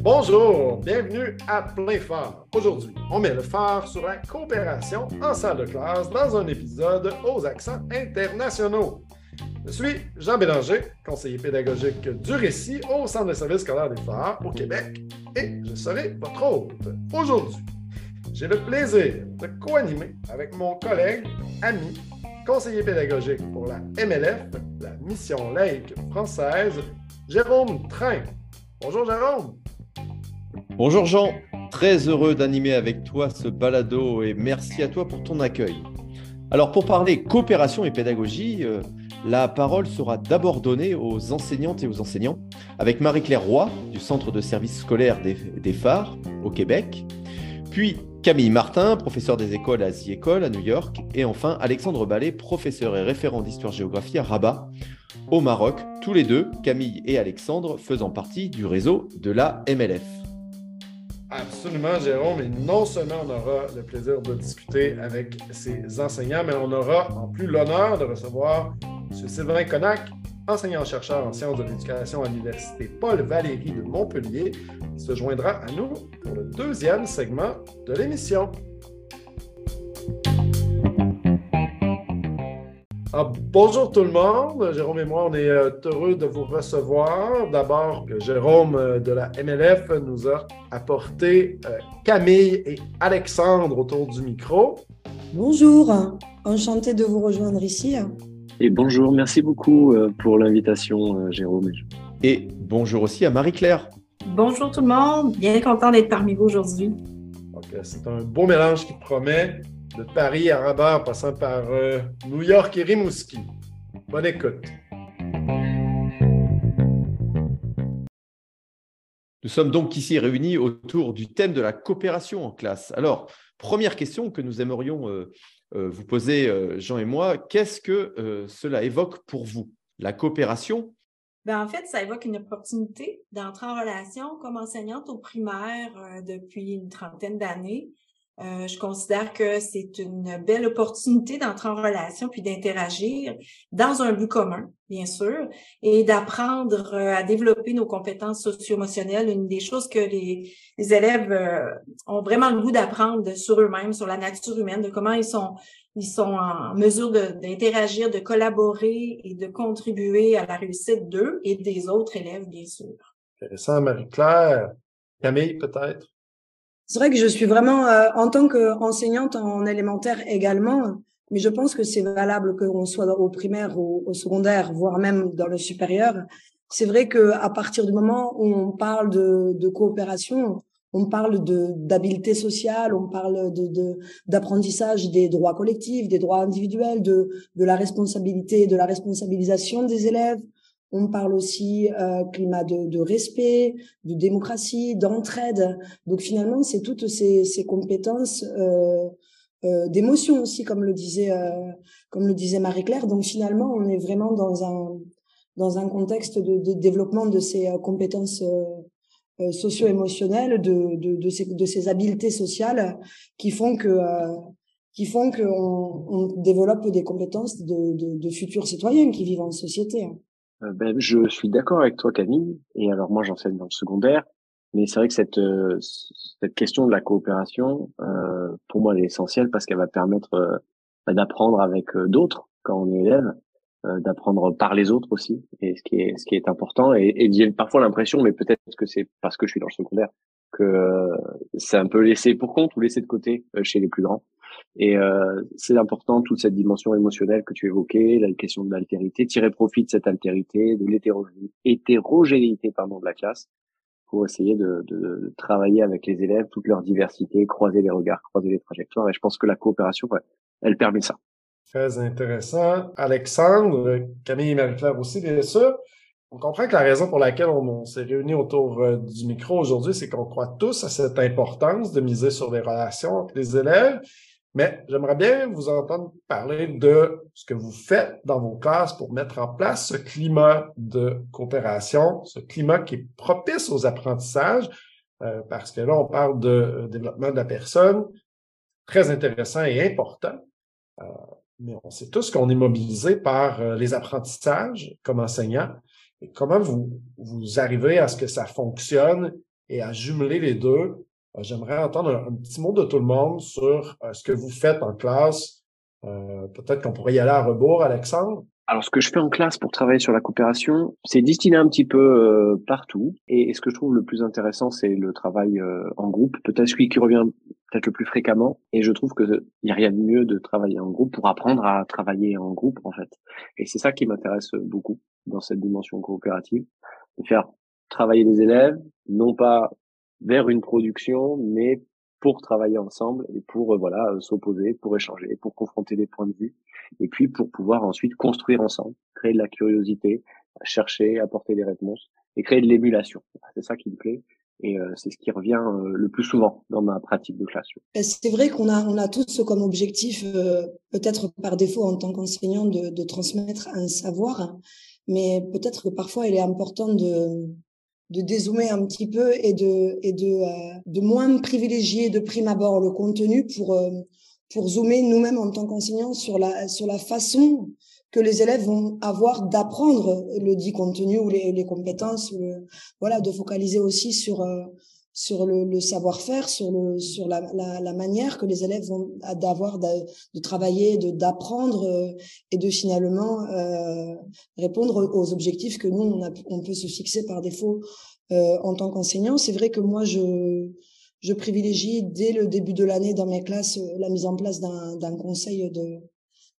Bonjour, bienvenue à Plein Phare. Aujourd'hui, on met le phare sur la coopération en salle de classe dans un épisode aux accents internationaux. Je suis Jean Bélanger, conseiller pédagogique du récit au Centre de services scolaires des phares au Québec, et je serai votre hôte. Aujourd'hui, j'ai le plaisir de co-animer avec mon collègue, ami, conseiller pédagogique pour la MLF, la Mission laïque française, Jérôme Train. Bonjour Jérôme. Bonjour Jean, très heureux d'animer avec toi ce balado et merci à toi pour ton accueil. Alors pour parler coopération et pédagogie, euh, la parole sera d'abord donnée aux enseignantes et aux enseignants avec Marie-Claire Roy du Centre de services scolaires des, des phares au Québec, puis Camille Martin, professeur des écoles à The École à New York, et enfin Alexandre Ballet, professeur et référent d'histoire-géographie à Rabat, au Maroc, tous les deux, Camille et Alexandre, faisant partie du réseau de la MLF. Absolument, Jérôme. Et non seulement on aura le plaisir de discuter avec ces enseignants, mais on aura en plus l'honneur de recevoir M. Sylvain Connac, enseignant-chercheur en sciences de l'éducation à l'Université Paul Valéry de Montpellier, qui se joindra à nous pour le deuxième segment de l'émission. Ah, bonjour tout le monde. Jérôme et moi, on est euh, heureux de vous recevoir. D'abord, Jérôme euh, de la MLF nous a apporté euh, Camille et Alexandre autour du micro. Bonjour, enchanté de vous rejoindre ici. Et bonjour, merci beaucoup pour l'invitation, Jérôme. Et bonjour aussi à Marie-Claire. Bonjour tout le monde, bien content d'être parmi vous aujourd'hui. C'est un beau mélange qui promet de Paris à Rabat, en passant par euh, New York et Rimouski. Bonne écoute. Nous sommes donc ici réunis autour du thème de la coopération en classe. Alors, première question que nous aimerions euh, euh, vous poser, Jean et moi, qu'est-ce que cela évoque pour vous? La coopération? Ben, en fait, ça évoque une opportunité d'entrer en relation comme enseignante au primaire depuis une trentaine d'années euh, je considère que c'est une belle opportunité d'entrer en relation puis d'interagir dans un but commun, bien sûr, et d'apprendre euh, à développer nos compétences socio-émotionnelles. Une des choses que les, élèves euh, ont vraiment le goût d'apprendre sur eux-mêmes, sur la nature humaine, de comment ils sont ils sont en mesure d'interagir, de, de collaborer et de contribuer à la réussite d'eux et des autres élèves, bien sûr. Intéressant, Marie-Claire. Camille, peut-être? C'est vrai que je suis vraiment, euh, en tant qu'enseignante en élémentaire également, mais je pense que c'est valable qu'on soit au primaire, ou au secondaire, voire même dans le supérieur. C'est vrai que à partir du moment où on parle de, de coopération, on parle de d'habileté sociale, on parle de d'apprentissage des droits collectifs, des droits individuels, de de la responsabilité, de la responsabilisation des élèves, on parle aussi euh, climat de, de, respect, de démocratie, d'entraide. Donc finalement, c'est toutes ces, ces compétences euh, euh, d'émotion aussi, comme le disait euh, comme le disait Marie-Claire. Donc finalement, on est vraiment dans un dans un contexte de, de développement de ces euh, compétences euh, socio-émotionnelles, de, de, de, ces, de ces habiletés sociales qui font que qui font qu'on on développe des compétences de, de, de futurs citoyens qui vivent en société. Euh, ben, je suis d'accord avec toi, Camille. Et alors moi, j'enseigne dans le secondaire, mais c'est vrai que cette euh, cette question de la coopération, euh, pour moi, elle est essentielle parce qu'elle va permettre ben, d'apprendre avec d'autres quand on est élève, d'apprendre par les autres aussi, et ce qui est ce qui est important. Et, et j'ai parfois l'impression, mais peut-être que c'est parce que je suis dans le secondaire, que c'est un peu laissé pour compte ou laissé de côté chez les plus grands. Et euh, c'est important toute cette dimension émotionnelle que tu évoquais, la question de l'altérité, tirer profit de cette altérité, de l'hétérogénéité pardon de la classe pour essayer de, de, travailler avec les élèves, toute leur diversité, croiser les regards, croiser les trajectoires. Et je pense que la coopération, elle permet ça. Très intéressant. Alexandre, Camille et Marie-Claire aussi, bien sûr. On comprend que la raison pour laquelle on, s'est réunis autour euh, du micro aujourd'hui, c'est qu'on croit tous à cette importance de miser sur les relations entre les élèves. Mais j'aimerais bien vous entendre parler de ce que vous faites dans vos classes pour mettre en place ce climat de coopération, ce climat qui est propice aux apprentissages, euh, parce que là, on parle de euh, développement de la personne, très intéressant et important. mais on sait tous qu'on est mobilisé par les apprentissages comme enseignants comment vous, vous arrivez à ce que ça fonctionne et à jumeler les deux? Euh, j'aimerais entendre un, petit mot de tout le monde sur euh, ce que vous faites en classe. Euh, peut-être qu'on pourrait y aller à rebours, Alexandre. Alors, ce que je fais en classe pour travailler sur la coopération, c'est distillé un petit peu partout. Et, ce que je trouve le plus intéressant, c'est le travail en groupe. Peut-être celui qui revient peut-être le plus fréquemment. Et je trouve qu'il n'y a rien de mieux de travailler en groupe pour apprendre à travailler en groupe, en fait. Et c'est ça qui m'intéresse beaucoup dans cette dimension coopérative, de faire travailler les élèves, non pas vers une production, mais pour travailler ensemble et pour euh, voilà euh, s'opposer, pour échanger, pour confronter des points de vue, et puis pour pouvoir ensuite construire ensemble, créer de la curiosité, chercher, apporter des réponses et créer de l'émulation. C'est ça qui me plaît. Et euh, c'est ce qui revient le plus souvent dans ma pratique de classe. C'est vrai qu'on a, on a tous comme objectif, peut-être par défaut en tant qu'enseignant, de, de transmettre un savoir, mais peut-être que parfois il est important de, de dézoomer un petit peu et de et de euh, de moins privilégier de prime abord le contenu pour euh, pour zoomer nous-mêmes en tant qu'enseignants sur la sur la façon que les élèves vont avoir d'apprendre le dit contenu ou les, les compétences voilà de focaliser aussi sur euh, sur le, le savoir-faire, sur le sur la, la, la, manière que les élèves vont d'avoir de, de, travailler, de d'apprendre euh, et de finalement euh, répondre aux objectifs que nous on, a, on peut se fixer par défaut euh, en tant qu'enseignant. C'est vrai que moi je je privilégie dès le début de l'année dans mes classes la mise en place d'un conseil de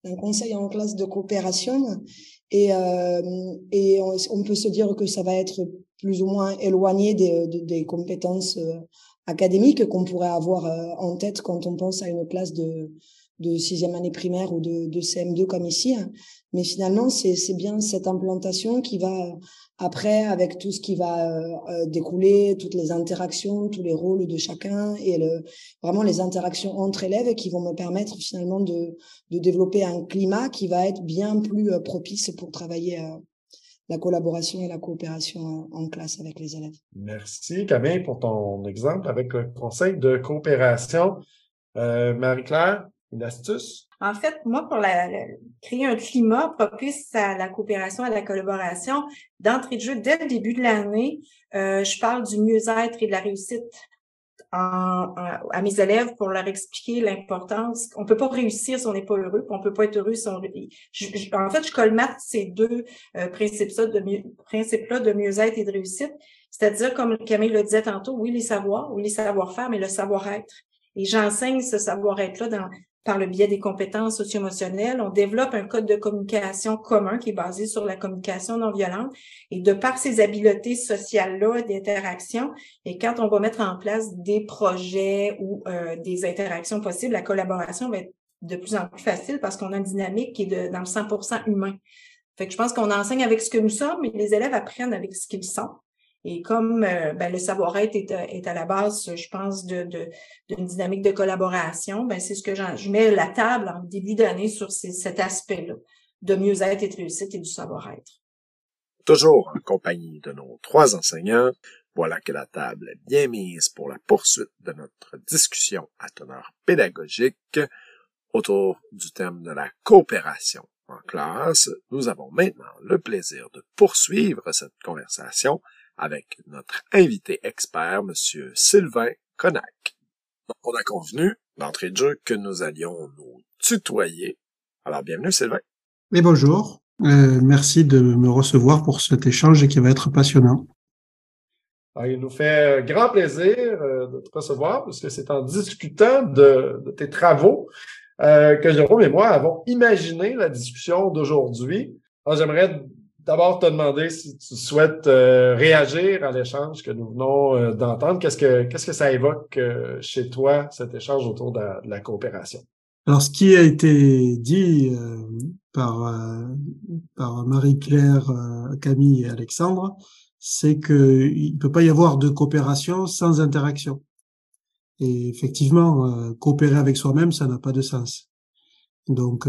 d'un conseil en classe de coopération et, euh, et on, peut se dire que ça va être plus ou moins éloigné des, des, compétences euh, académiques qu'on pourrait avoir euh, en tête quand on pense à une classe de, de sixième année primaire ou de, de CM2 comme ici. Mais finalement, c'est bien cette implantation qui va après, avec tout ce qui va euh, découler, toutes les interactions, tous les rôles de chacun et le, vraiment les interactions entre élèves qui vont me permettre finalement de, de développer un climat qui va être bien plus propice pour travailler la collaboration et la coopération en, classe avec les élèves. Merci Camille pour ton exemple avec le conseil de coopération. Euh, Marie-Claire, une astuce? En fait, moi, pour la, créer un climat propice à la coopération, à la collaboration, d'entrée de jeu, dès le début de l'année, euh, je parle du mieux-être et de la réussite à mes élèves pour leur expliquer l'importance. On peut pas réussir si on n'est pas heureux, puis on peut pas être heureux si on. en fait, je colmate ces deux euh, principes-là de, mieux, principes de mieux-être et de réussite. C'est-à-dire, comme Camille le disait tantôt, oui, les savoirs, oui, les savoir-faire, mais le savoir-être. Et j'enseigne ce savoir-être-là dans, par le biais des compétences socio-émotionnelles. On développe un code de communication commun qui est basé sur la communication non violente. Et de par ces habiletés sociales-là d'interaction, et quand on va mettre en place des projets ou euh, des interactions possibles, la collaboration va être de plus en plus facile parce qu'on a une dynamique qui est dans le 100% humain. Fait que je pense qu'on enseigne avec ce que nous sommes, mais les élèves apprennent avec ce qu'ils sont. Et comme euh, ben, le savoir-être est, est, à la base, je pense, de, d'une dynamique de collaboration, ben, c'est ce que je mets la table en début d'année sur cet aspect-là de mieux-être et de réussite et du savoir-être. Toujours en compagnie de nos trois enseignants, voilà que la table est bien mise pour la poursuite de notre discussion à teneur pédagogique autour du thème de la coopération en classe. Nous avons maintenant le plaisir de poursuivre cette conversation avec notre invité expert, Monsieur Sylvain Connac. On a convenu, d'entrée de jeu, que nous allions nous tutoyer. Alors, bienvenue, Sylvain. Mais bonjour. Euh, merci de me recevoir pour cet échange qui va être passionnant. Ah, il nous fait grand plaisir euh, de te recevoir parce que c'est en discutant de, tes travaux euh, que Jérôme et moi avons imaginé la discussion d'aujourd'hui. J'aimerais d'abord te demander si tu souhaites euh, réagir à l'échange que nous venons euh, d'entendre. Qu'est-ce que qu'est-ce que ça évoque euh, chez toi, cet échange autour de la, coopération? Alors, ce qui a été dit par, par Marie-Claire, Camille et Alexandre, c'est qu'il ne peut pas y avoir de coopération sans interaction. Et effectivement, coopérer avec soi-même, ça n'a pas de sens. Donc,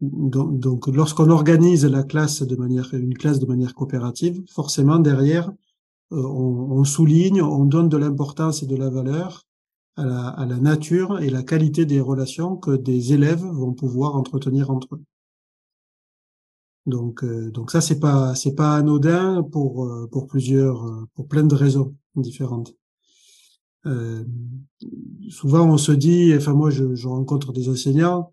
donc, lorsqu'on organise la classe de manière, une classe de manière coopérative, forcément derrière, euh, on, souligne, on donne de l'importance et de la valeur à la, à la nature et la qualité des relations que des élèves vont pouvoir entretenir entre eux. Donc, euh, donc ça c'est pas c'est pas anodin pour euh, pour plusieurs euh, pour plein de raisons différentes. souvent on se dit, enfin moi je, je, rencontre des enseignants,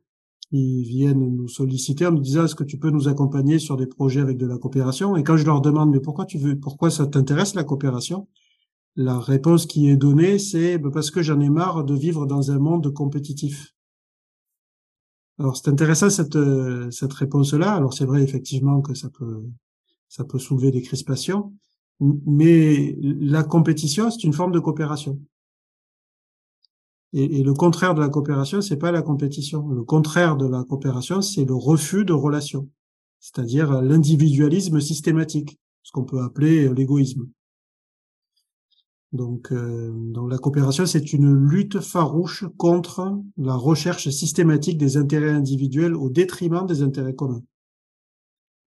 ils viennent nous solliciter en me disant est-ce que tu peux nous accompagner sur des projets avec de la coopération? Et quand je leur demande mais pourquoi tu veux pourquoi ça t'intéresse la coopération? La réponse qui est donnée c'est bah, parce que j'en ai marre de vivre dans un monde compétitif. Alors c'est intéressant cette cette réponse-là. Alors c'est vrai effectivement que ça peut ça peut soulever des crispations, mais la compétition c'est une forme de coopération. Et, et, le contraire de la coopération c'est pas la compétition. Le contraire de la coopération c'est le refus de relation, c'est-à-dire l'individualisme systématique, ce qu'on peut appeler l'égoïsme. Donc, euh, donc la coopération, c'est une lutte farouche contre la recherche systématique des intérêts individuels au détriment des intérêts communs.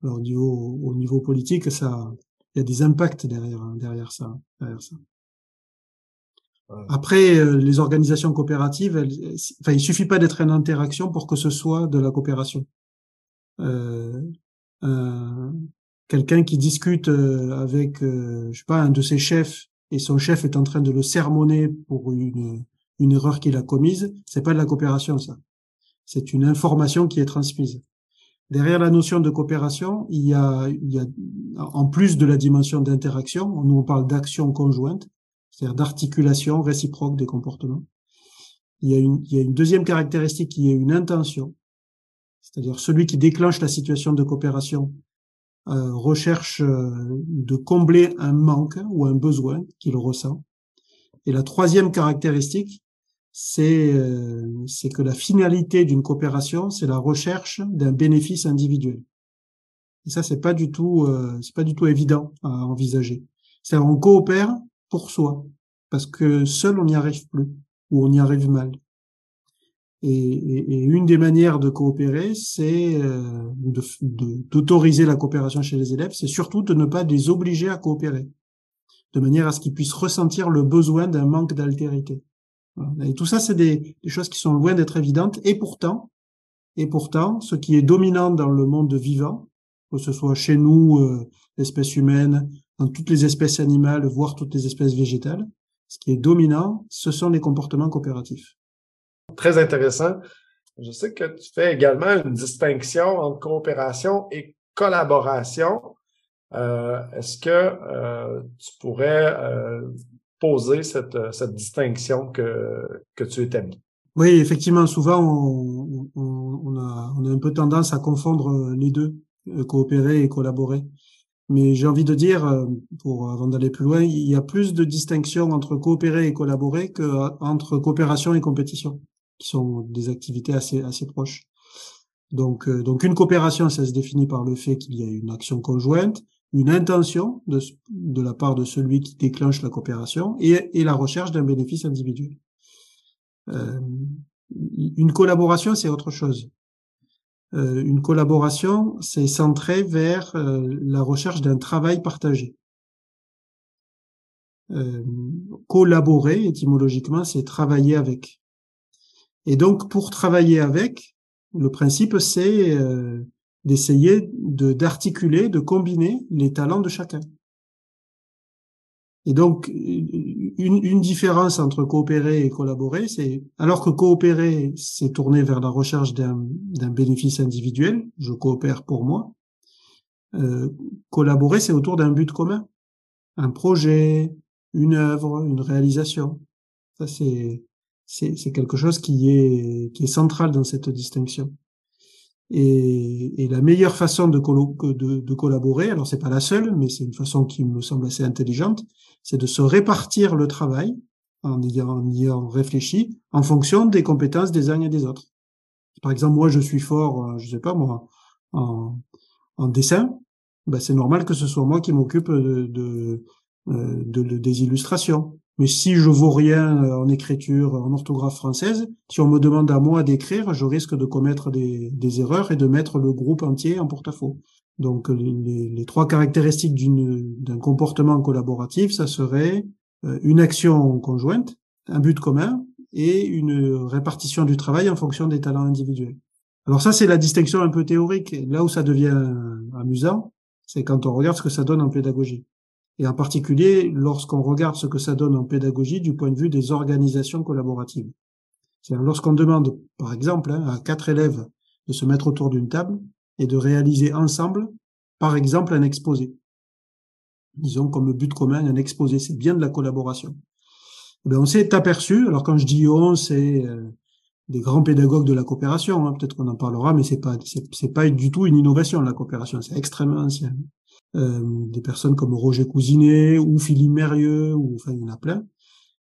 Alors au niveau, au niveau politique, ça, il y a des impacts derrière, derrière ça, derrière ça. Après, euh, les organisations coopératives, enfin, il suffit pas d'être en interaction pour que ce soit de la coopération. Euh, Quelqu'un qui discute euh, avec, euh, je sais pas, un de ses chefs et son chef est en train de le sermonner pour une, une erreur qu'il a commise, c'est pas de la coopération, ça. C'est une information qui est transmise. Derrière la notion de coopération, il y a, il y a en plus de la dimension d'interaction, nous on parle d'action conjointe, c'est-à-dire d'articulation réciproque des comportements. Il y, a une, il y a une deuxième caractéristique qui est une intention, c'est-à-dire celui qui déclenche la situation de coopération euh, recherche euh, de combler un manque ou un besoin qu'il ressent. Et la troisième caractéristique, c'est euh, que la finalité d'une coopération, c'est la recherche d'un bénéfice individuel. Et ça, c'est pas du tout c'est pas du tout évident à envisager. C'est-à-dire on coopère pour soi, parce que seul on n'y arrive plus ou on y arrive mal. Et, une des manières de coopérer, c'est euh, d'autoriser la coopération chez les élèves, c'est surtout de ne pas les obliger à coopérer, de manière à ce qu'ils puissent ressentir le besoin d'un manque d'altérité. Et tout ça, c'est des, des, choses qui sont loin d'être évidentes, et pourtant, et pourtant, ce qui est dominant dans le monde vivant, que ce soit chez nous, euh, l'espèce humaine, dans toutes les espèces animales, voire toutes les espèces végétales, ce qui est dominant, ce sont les comportements coopératifs très intéressant. Je sais que tu fais également une distinction entre coopération et collaboration. Euh, est-ce que euh, tu pourrais euh, poser cette, cette distinction que, que tu établis? Oui, effectivement, souvent on, on, on, a, on a un peu tendance à confondre les deux, coopérer et collaborer. Mais j'ai envie de dire, pour avant d'aller plus loin, il y a plus de distinction entre coopérer et collaborer qu'entre coopération et compétition qui sont des activités assez assez proches. Donc euh, donc une coopération, ça se définit par le fait qu'il y a une action conjointe, une intention de de la part de celui qui déclenche la coopération et et la recherche d'un bénéfice individuel. Euh, une collaboration, c'est autre chose. Euh, une collaboration, c'est centré vers euh, la recherche d'un travail partagé. Euh, collaborer, étymologiquement, c'est travailler avec. Et donc, pour travailler avec, le principe, c'est d'essayer de d'articuler, de combiner les talents de chacun. Et donc, une, une différence entre coopérer et collaborer, c'est alors que coopérer, c'est tourner vers la recherche d'un bénéfice individuel, je coopère pour moi. Euh, collaborer, c'est autour d'un but commun, un projet, une œuvre, une réalisation. Ça, c'est quelque chose qui est, qui est central dans cette distinction. Et, et la meilleure façon de, de, de collaborer, alors c'est pas la seule, mais c'est une façon qui me semble assez intelligente, c'est de se répartir le travail en y, en ayant réfléchi en fonction des compétences des uns et des autres. Par exemple, moi, je suis fort, euh, je sais pas moi, en, en dessin, ben, c'est normal que ce soit moi qui m'occupe de, de, euh, de, des illustrations. Mais si je vaux rien euh, en écriture, en orthographe française, si on me demande à moi d'écrire, je risque de commettre des, erreurs et de mettre le groupe entier en porte-à-faux. Donc les, les, trois caractéristiques d'un comportement collaboratif, ça serait euh, une action conjointe, un but commun et une répartition du travail en fonction des talents individuels. Alors ça, c'est la distinction un peu théorique. Là où ça devient amusant, c'est quand on regarde ce que ça donne en pédagogie. Et en particulier, lorsqu'on regarde ce que ça donne en pédagogie du point de vue des organisations collaboratives. C'est-à-dire lorsqu'on demande, par exemple, hein, à quatre élèves de se mettre autour d'une table et de réaliser ensemble, par exemple, un exposé. Disons comme but commun un exposé, c'est bien de la collaboration. Eh on s'est aperçu, alors quand je dis on, c'est euh, des grands pédagogues de la coopération, hein, peut-être qu'on en parlera, mais c'est pas c'est pas du tout une innovation la coopération, c'est extrêmement ancien. Euh, des personnes comme Roger Cousinet ou Philippe Mérieux, ou enfin il y en a plein,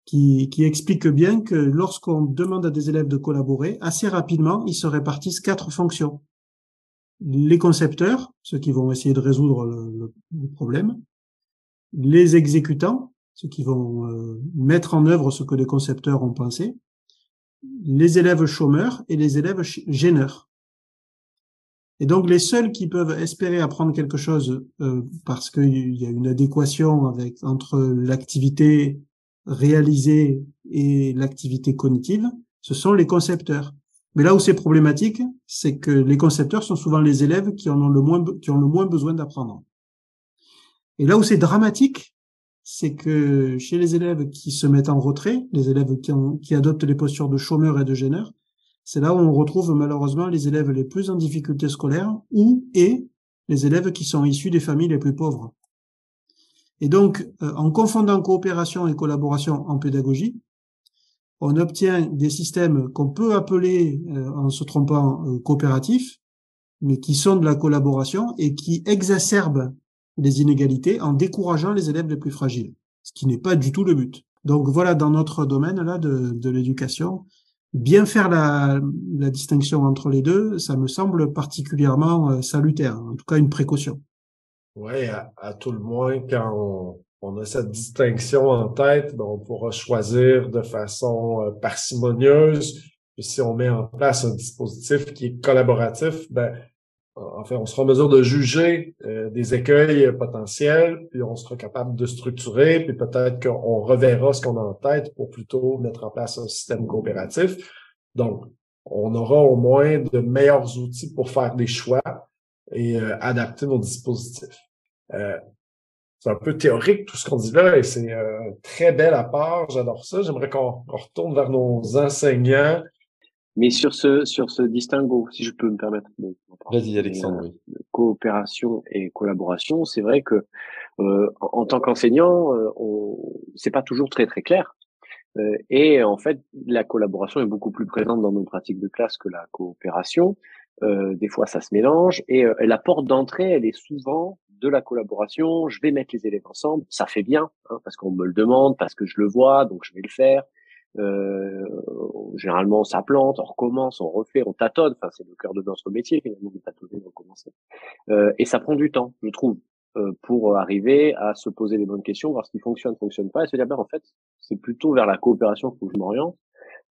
qui, qui expliquent bien que lorsqu'on demande à des élèves de collaborer, assez rapidement, ils se répartissent quatre fonctions. Les concepteurs, ceux qui vont essayer de résoudre le, problème, les exécutants, ceux qui vont euh, mettre en œuvre ce que les concepteurs ont pensé, les élèves chômeurs et les élèves gêneurs. Et donc les seuls qui peuvent espérer apprendre quelque chose euh, parce qu'il y a une adéquation avec entre l'activité réalisée et l'activité cognitive, ce sont les concepteurs. Mais là où c'est problématique, c'est que les concepteurs sont souvent les élèves qui en ont le moins qui ont le moins besoin d'apprendre. Et là où c'est dramatique, c'est que chez les élèves qui se mettent en retrait, les élèves qui, qui adoptent les postures de chômeurs et de gêneurs, c'est là où on retrouve malheureusement les élèves les plus en difficulté scolaire ou et les élèves qui sont issus des familles les plus pauvres. Et donc, euh, en confondant coopération et collaboration en pédagogie, on obtient des systèmes qu'on peut appeler, euh, en se trompant, euh, coopératifs, mais qui sont de la collaboration et qui exacerbent les inégalités en décourageant les élèves les plus fragiles, ce qui n'est pas du tout le but. Donc voilà, dans notre domaine là de, de l'éducation, bien faire la, la, distinction entre les deux, ça me semble particulièrement euh, salutaire, en tout cas une précaution. Oui, à, tout le moins, quand on, on, a cette distinction en tête, ben on pourra choisir de façon euh, parcimonieuse. Puis si on met en place un dispositif qui est collaboratif, ben Enfin, on sera en mesure de juger euh, des écueils potentiels, puis on sera capable de structurer, puis peut-être qu'on reverra ce qu'on a en tête pour plutôt mettre en place un système coopératif. Donc, on aura au moins de meilleurs outils pour faire des choix et euh, adapter nos dispositifs. Euh, c'est un peu théorique tout ce qu'on dit là et c'est très bel à part. J'adore ça. J'aimerais qu'on retourne vers nos enseignants mais sur ce, sur ce distinguo, si je peux me permettre de Vas-y, Alexandre. Euh, coopération et collaboration, c'est vrai que euh, en, tant qu'enseignant, euh, c'est pas toujours très très clair. Euh, et en fait, la collaboration est beaucoup plus présente dans nos pratiques de classe que la coopération. Euh, des fois, ça se mélange. Et la porte d'entrée, elle est souvent de la collaboration. Je vais mettre les élèves ensemble. Ça fait bien, hein, parce qu'on me le demande, parce que je le vois, donc je vais le faire. Euh, généralement, ça plante, on recommence, on refait, on tâtonne. Enfin, c'est le cœur de notre métier finalement de tâtonner, de recommencer. Euh, et ça prend du temps, je trouve, euh, pour arriver à se poser les bonnes questions, voir ce qui fonctionne, fonctionne pas, et se dire ben en fait, c'est plutôt vers la coopération que je m'oriente.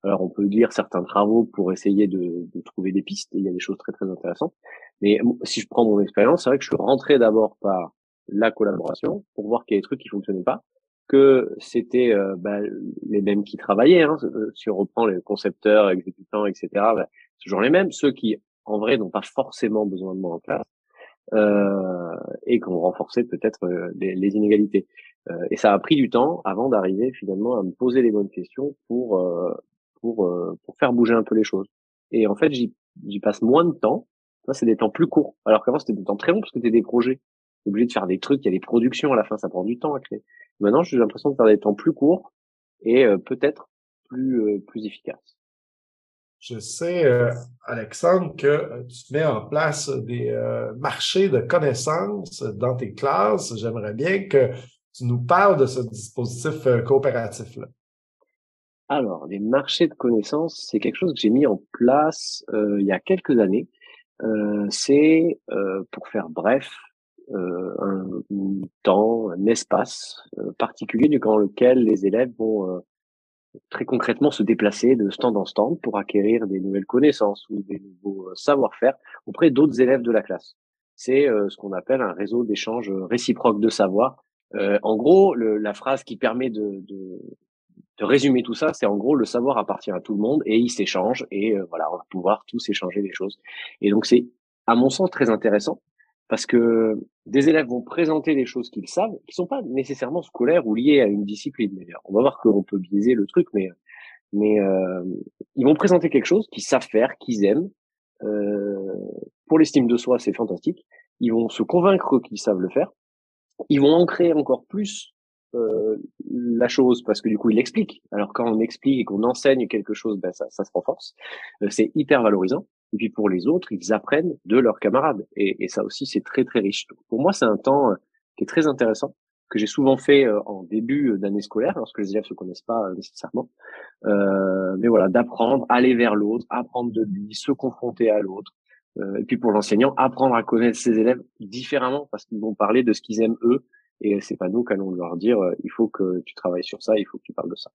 Alors, on peut dire certains travaux pour essayer de, de trouver des pistes. Il y a des choses très très intéressantes. Mais si je prends mon expérience, c'est vrai que je suis rentré d'abord par la collaboration pour voir qu'il y a des trucs qui fonctionnaient pas que c'était euh, bah, les mêmes qui travaillaient. Hein. Euh, si on reprend les concepteurs, exécutants, etc., bah, toujours les mêmes. Ceux qui, en vrai, n'ont pas forcément besoin de moi en classe euh, et qui ont renforcé peut-être euh, les, inégalités. et ça a pris du temps avant d'arriver finalement à me poser les bonnes questions pour pour pour faire bouger un peu les choses. Et en fait, j'y passe moins de temps. C'est des temps plus courts. Alors qu'avant, c'était des temps très longs parce que c'était des projets obligé de faire des trucs, il y a des productions à la fin, ça prend du temps à créer. Maintenant, j'ai l'impression de faire des temps plus courts et euh, peut-être plus euh, plus efficaces. Je sais, euh, Alexandre, que tu mets en place des marchés de connaissances dans tes classes. J'aimerais bien que tu nous parles de ce dispositif coopératif-là. Alors, les marchés de connaissances, c'est quelque chose que j'ai mis en place il y a quelques années. c'est, pour faire bref, euh, un, temps, un espace euh, particulier durant lequel les élèves vont euh, très concrètement se déplacer de stand en stand pour acquérir des nouvelles connaissances ou des nouveaux savoir-faire auprès d'autres élèves de la classe. C'est ce qu'on appelle un réseau d'échange réciproque de savoir. en gros, le, la phrase qui permet de, de, de résumer tout ça, c'est en gros le savoir appartient à tout le monde et il s'échange et euh, voilà, on va pouvoir tous échanger des choses. Et donc c'est à mon sens très intéressant parce que des élèves vont présenter des choses qu'ils savent, qui sont pas nécessairement scolaires ou liées à une discipline. On va voir qu'on peut biaiser le truc, mais mais euh, ils vont présenter quelque chose qu'ils savent faire, qu'ils aiment. Euh, pour l'estime de soi, c'est fantastique. Ils vont se convaincre qu'ils savent le faire. Ils vont ancrer encore plus euh, la chose parce que du coup il explique. Alors quand on explique et qu'on enseigne quelque chose, ben ça, ça se renforce. Euh, c'est hyper valorisant. Et puis pour les autres, ils apprennent de leurs camarades. Et, et ça aussi, c'est très très riche. Pour moi, c'est un temps euh, qui est très intéressant que j'ai souvent fait en début d'année scolaire lorsque les élèves se connaissent pas nécessairement. Euh, mais voilà, d'apprendre, aller vers l'autre, apprendre de lui, se confronter à l'autre. et puis pour l'enseignant, apprendre à connaître ses élèves différemment parce qu'ils vont parler de ce qu'ils aiment eux et c'est pas nous qu'allons leur dire euh, il faut que tu travailles sur ça, il faut que tu parles de ça.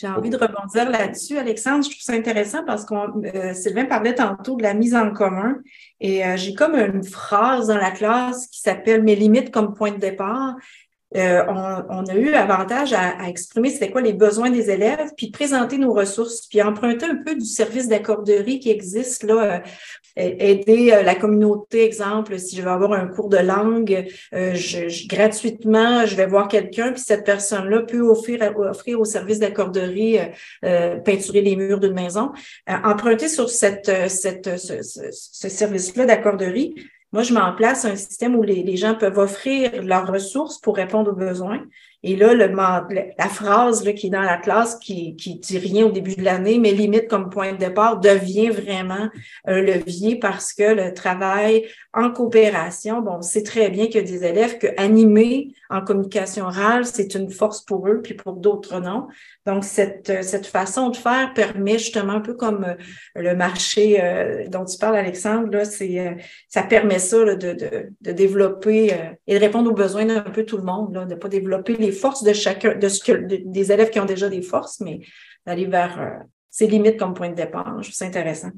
J'ai envie de rebondir là-dessus, Alexandre. Je trouve ça intéressant parce que euh, Sylvain parlait tantôt de la mise en commun. Et euh, j'ai comme une phrase dans la classe qui s'appelle Mes limites comme point de départ. Euh, on, a eu avantage à, exprimer c'était quoi les besoins des élèves, puis présenter nos ressources, puis emprunter un peu du service d'accorderie qui existe là, euh, aider euh, la communauté, exemple, si je veux avoir un cours de langue, gratuitement, je vais voir quelqu'un, puis cette personne-là peut offrir, offrir au service d'accorderie peinturer les murs d'une maison. emprunter sur cette, cette, ce, ce service-là d'accorderie, moi, je mets en place un système où les, gens peuvent offrir leurs ressources pour répondre aux besoins. Et là, le, la phrase là, qui est dans la classe, qui, qui dit rien au début de l'année, mais limite comme point de départ, devient vraiment un levier parce que le travail en coopération, bon, c'est très bien qu'il y a des élèves que animer en communication orale, c'est une force pour eux, puis pour d'autres non. Donc, cette, cette façon de faire permet justement un peu comme euh, le marché euh, dont tu parles, Alexandre, là, c'est, euh, ça permet ça de, de, de, développer et de répondre aux besoins d'un peu tout le monde, là, de pas développer les forces de chacun, de ce que des élèves qui ont déjà des forces, mais d'aller vers euh, ses limites comme point de départ. Je trouve ça intéressant.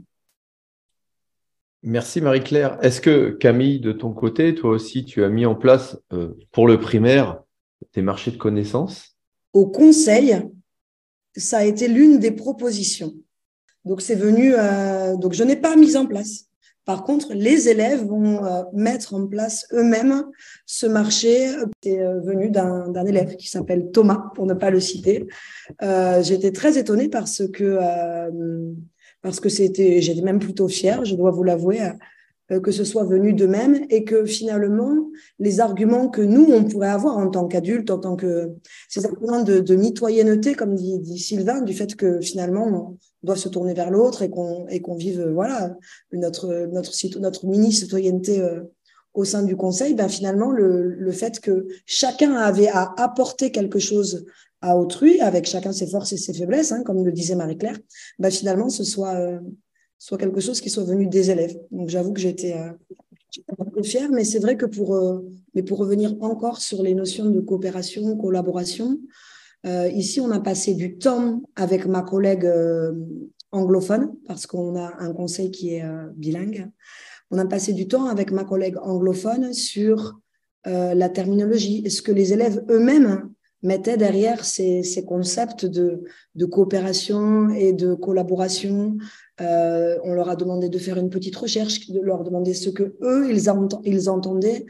Merci Marie-Claire. Est-ce que Camille, de ton côté, toi aussi, tu as mis en place euh, pour le primaire tes marchés de connaissances? Au conseil, ça a été l'une des propositions. Donc c'est venu. Euh, donc je n'ai pas mis en place. Par contre, les élèves vont euh, mettre en place eux-mêmes ce marché. C'est euh, venu d'un élève qui s'appelle Thomas, pour ne pas le citer. Euh, J'étais très étonnée parce que euh, parce que c'était, j'étais même plutôt fière, je dois vous l'avouer, que ce soit venu d'eux-mêmes et que finalement, les arguments que nous, on pourrait avoir en tant qu'adultes, en tant que ces arguments de, de mitoyenneté, comme dit, Sylvain, du fait que finalement, on doit se tourner vers l'autre et qu'on et vive voilà notre notre notre mini citoyenneté euh, au sein du conseil, ben finalement le, le fait que chacun avait à apporter quelque chose à autrui, avec chacun ses forces et ses faiblesses, hein, comme le disait Marie-Claire, ben finalement ce soit euh, soit quelque chose qui soit venu des élèves. Donc j'avoue que j'étais euh, un peu fière, mais c'est vrai que pour, euh, mais pour revenir encore sur les notions de coopération, collaboration, euh, ici on a passé du temps avec ma collègue anglophone, parce qu'on a un conseil qui est bilingue. On a passé du temps avec ma collègue anglophone sur la terminologie. Est-ce que les élèves eux-mêmes mettaient derrière ces, concepts de, coopération et de collaboration. Euh, on leur a demandé de faire une petite recherche, de leur demander ce que eux ils, entendaient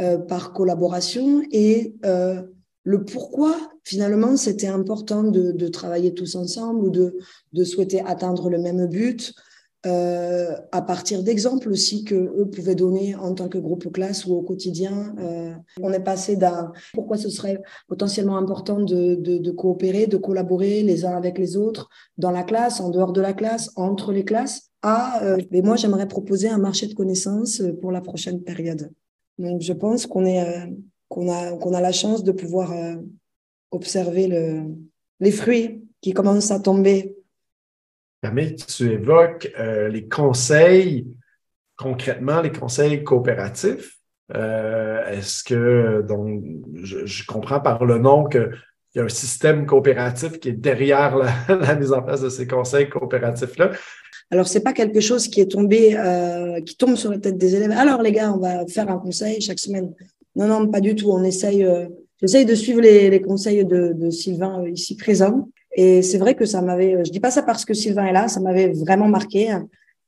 euh, par collaboration et euh, le pourquoi finalement c'était important de, travailler tous ensemble ou de souhaiter atteindre le même but euh, à partir d'exemples aussi que eux pouvaient donner en tant que groupe classe ou au quotidien. Euh, on est passé d'un pourquoi ce serait potentiellement important de, de, de, coopérer, de collaborer les uns avec les autres dans la classe, en dehors de la classe, entre les classes, à euh, mais moi j'aimerais proposer un marché de connaissances pour la prochaine période. Donc je pense qu'on est euh, qu'on a qu'on a la chance de pouvoir euh, observer le, les fruits qui commencent à tomber Tu évoques euh, les conseils, concrètement, les conseils coopératifs. Euh, Est-ce que, donc, je, comprends par le nom qu'il y a un système coopératif qui est derrière la, mise en place de ces conseils coopératifs-là. Alors, c'est pas quelque chose qui est tombé, euh, qui tombe sur la tête des élèves. Alors, les gars, on va faire un conseil chaque semaine. Non, non, pas du tout. On essaye, j'essaye de suivre les, conseils de, Sylvain ici présent. Et c'est vrai que ça m'avait, je dis pas ça parce que Sylvain est là, ça m'avait vraiment marqué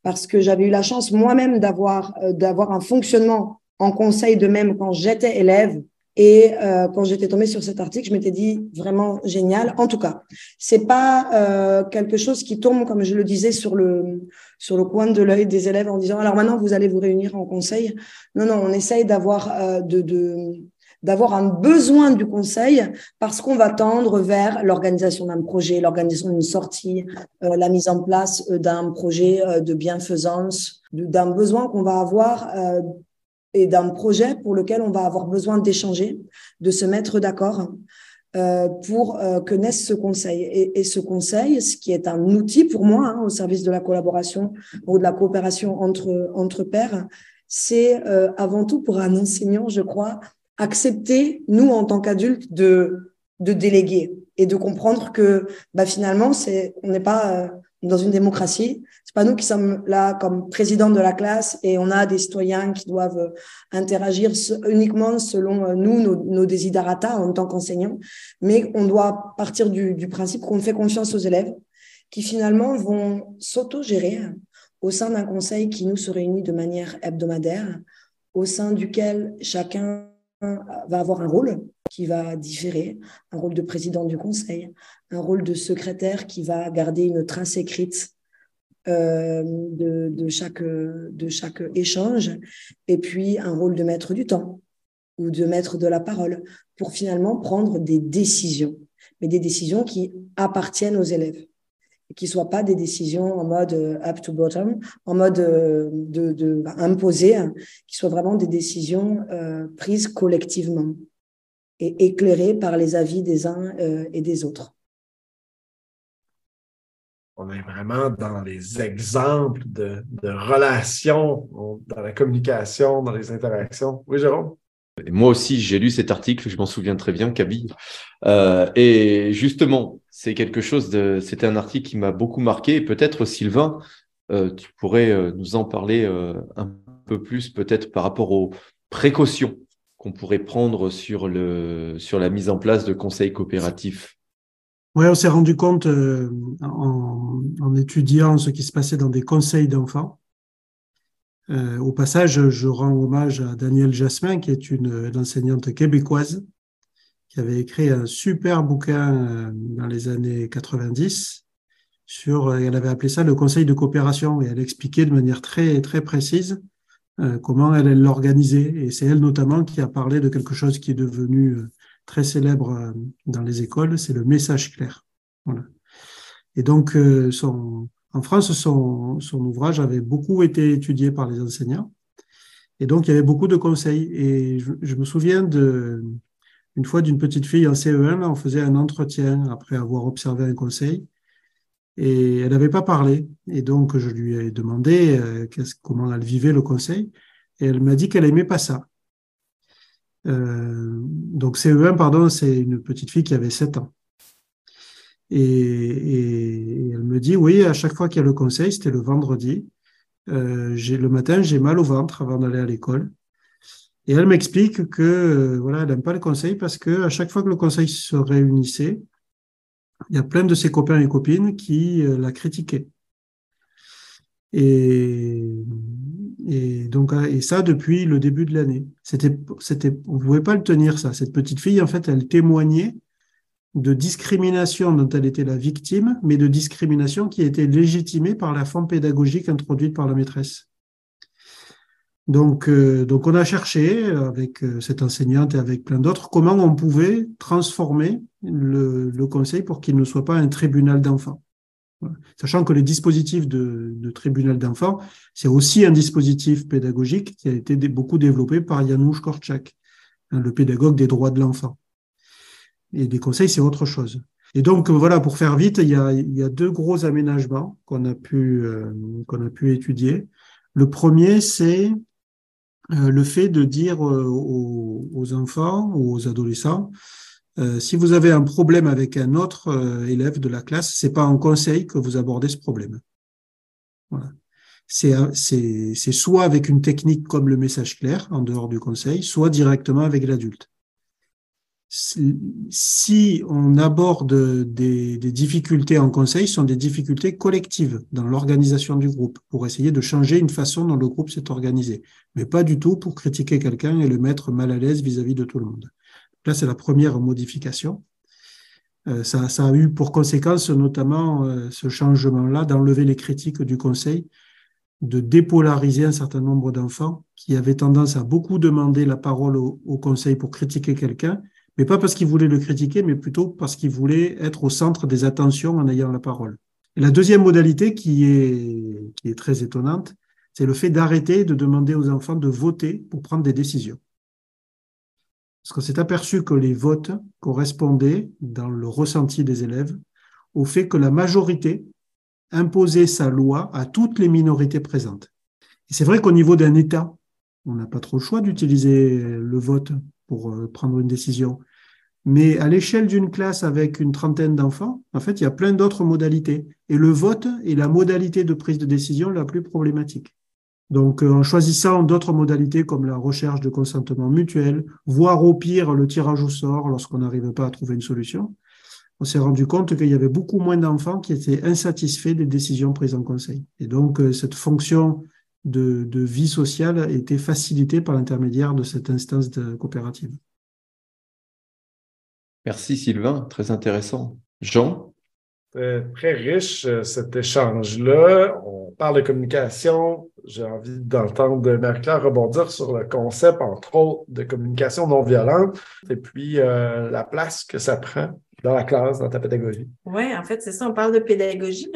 parce que j'avais eu la chance moi-même d'avoir d'avoir un fonctionnement en conseil de même quand j'étais élève et euh, quand j'étais tombée sur cet article, je m'étais dit vraiment génial. En tout cas, c'est pas euh, quelque chose qui tombe, comme je le disais, sur le sur le coin de l'œil des élèves en disant alors maintenant vous allez vous réunir en conseil. Non, non, on essaye d'avoir euh, de, de d'avoir un besoin du conseil parce qu'on va tendre vers l'organisation d'un projet, l'organisation d'une sortie, euh, la mise en place euh, d'un projet de bienfaisance, d'un besoin qu'on va avoir et d'un projet pour lequel on va avoir besoin d'échanger, de se mettre d'accord euh, pour euh, que naisse ce conseil. Et, et, ce conseil, ce qui est un outil pour moi hein, au service de la collaboration ou de la coopération entre, entre pairs, c'est euh, avant tout pour un enseignant, je crois, accepter, nous, en tant qu'adultes, de, de déléguer et de comprendre que bah, finalement, c'est, on n'est pas euh, dans une démocratie. C'est pas nous qui sommes là comme président de la classe et on a des citoyens qui doivent euh, interagir uniquement selon euh, nous, nos, nos desiderata en tant qu'enseignants, mais on doit partir du, du principe qu'on fait confiance aux élèves qui finalement vont s'auto-gérer au sein d'un conseil qui nous se réunit de manière hebdomadaire, au sein duquel chacun va avoir un rôle qui va différer, un rôle de président du conseil, un rôle de secrétaire qui va garder une trace écrite euh, de, chaque échange, et puis un rôle de maître du temps ou de maître de la parole, pour finalement prendre des décisions, mais des décisions qui appartiennent aux élèves qui soient pas des décisions en mode euh, up to bottom, en mode euh, de, de, imposé, hein, qui soient vraiment des décisions euh, prises collectivement et éclairées par les avis des uns et des autres. On est vraiment dans les exemples de relations, dans la communication, dans les interactions. Oui, Jérôme? Moi aussi, j'ai lu cet article, je m'en souviens très bien, Kaby. Euh, et justement, c'est quelque chose de. C'était un article qui m'a beaucoup marqué. Peut-être, Sylvain, euh, tu pourrais euh, nous en parler un peu plus, peut-être par rapport aux précautions qu'on pourrait prendre sur, le, sur la mise en place de conseils coopératifs. Oui, on s'est rendu compte en, étudiant ce qui se passait dans des conseils d'enfants euh, au passage, je rends hommage à Danielle Jasmin, qui est une, une, enseignante québécoise, qui avait écrit un super bouquin euh, dans les années 90 sur, euh, elle avait appelé ça le conseil de coopération, et elle expliquait de manière très, très précise euh, comment elle, l'organisait. Et c'est elle notamment qui a parlé de quelque chose qui est devenu très célèbre dans les écoles, c'est le message clair. Voilà. Et donc, son, en France, son, ouvrage avait beaucoup été étudié par les enseignants. Et donc, il y avait beaucoup de conseils. Et je, je me souviens de, une fois d'une petite fille en CE1, on faisait un entretien après avoir observé un conseil. Et elle n'avait pas parlé. Et donc, je lui ai demandé euh, comment elle vivait le conseil. Et elle m'a dit qu'elle aimait pas ça. Euh, donc, CE1, pardon, c'est une petite fille qui avait 7 ans. Et, elle me dit, oui, à chaque fois qu'il y a le conseil, c'était le vendredi, euh, le matin, j'ai mal au ventre avant d'aller à l'école. Et elle m'explique que euh, voilà, elle n'aime pas le conseil parce que à chaque fois que le conseil se réunissait, il y a plein de ses copains et copines qui euh, la critiquaient. Et, et donc et ça depuis le début de l'année. C'était c'était on pouvait pas le tenir ça. Cette petite fille en fait, elle témoignait de discrimination dont elle était la victime, mais de discrimination qui était légitimée par la forme pédagogique introduite par la maîtresse. Donc, euh, donc on a cherché avec euh, cette enseignante et avec plein d'autres comment on pouvait transformer le, conseil pour qu'il ne soit pas un tribunal d'enfants. Sachant que le dispositif de, de tribunal d'enfants, c'est aussi un dispositif pédagogique qui a été beaucoup développé par Janusz Korczak, hein, le pédagogue des droits de l'enfant. Et des conseils, c'est autre chose. Et donc, voilà, pour faire vite, il y a, il y a deux gros aménagements qu'on a pu, euh, qu'on a pu étudier. Le premier, c'est euh, le fait de dire euh, aux, aux, enfants ou aux adolescents, euh, si vous avez un problème avec un autre euh, élève de la classe, c'est pas en conseil que vous abordez ce problème. Voilà. C'est soit avec une technique comme le message clair en dehors du conseil, soit directement avec l'adulte. Si on aborde des, difficultés en conseil, ce sont des difficultés collectives dans l'organisation du groupe, pour essayer de changer une façon dont le groupe s'est organisé, mais pas du tout pour critiquer quelqu'un et le mettre mal à l'aise vis-à-vis de tout le monde. Là, c'est la première modification. Euh, ça, a eu pour conséquence notamment euh, ce changement-là d'enlever les critiques du conseil, de dépolariser un certain nombre d'enfants qui avaient tendance à beaucoup demander la parole au conseil pour critiquer quelqu'un mais pas parce qu'il voulait le critiquer, mais plutôt parce qu'il voulait être au centre des attentions en ayant la parole. Et la deuxième modalité qui est, qui est très étonnante, c'est le fait d'arrêter de demander aux enfants de voter pour prendre des décisions. Parce qu'on s'est aperçu que les votes correspondaient, dans le ressenti des élèves, au fait que la majorité imposait sa loi à toutes les minorités présentes. Et c'est vrai qu'au niveau d'un État, on n'a pas trop le choix d'utiliser le vote pour euh, prendre une décision. Mais à l'échelle d'une classe avec une trentaine d'enfants, en fait, il y a plein d'autres modalités. Et le vote est la modalité de prise de décision la plus problématique. Donc, euh, en choisissant d'autres modalités comme la recherche de consentement mutuel, voire au pire le tirage au sort lorsqu'on n'arrive pas à trouver une solution, on s'est rendu compte qu'il y avait beaucoup moins d'enfants qui étaient insatisfaits des décisions prises en conseil. Et donc, euh, cette fonction de, de vie sociale a été facilitée par l'intermédiaire de cette instance de coopérative. Merci Sylvain, très intéressant. Jean? Très riche euh, cet échange-là. On parle de communication. J'ai envie d'entendre Marie-Claire rebondir sur le concept, entre autres, de communication non violente et puis euh, la place que ça prend dans la classe, dans ta pédagogie. Oui, en fait, c'est ça, on parle de pédagogie.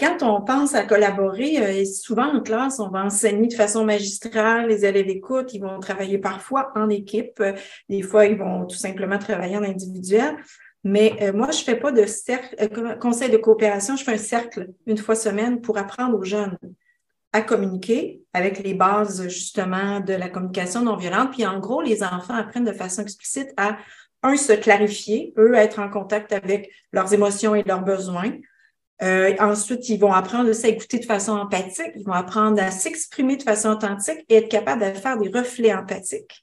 Quand on pense à collaborer, euh, souvent en classe, on va enseigner de façon magistrale, les élèves écoutent, ils vont travailler parfois en équipe, euh, des fois, ils vont tout simplement travailler en individuel. Mais euh, moi, je fais pas de cercle, conseil de coopération, je fais un cercle une fois semaine pour apprendre aux jeunes à communiquer avec les bases justement de la communication non violente. Puis en gros, les enfants apprennent de façon explicite à un, se clarifier, eux, être en contact avec leurs émotions et leurs besoins. Euh, ensuite, ils vont apprendre à écouter de façon empathique, ils vont apprendre à s'exprimer de façon authentique et être capable de faire des reflets empathiques.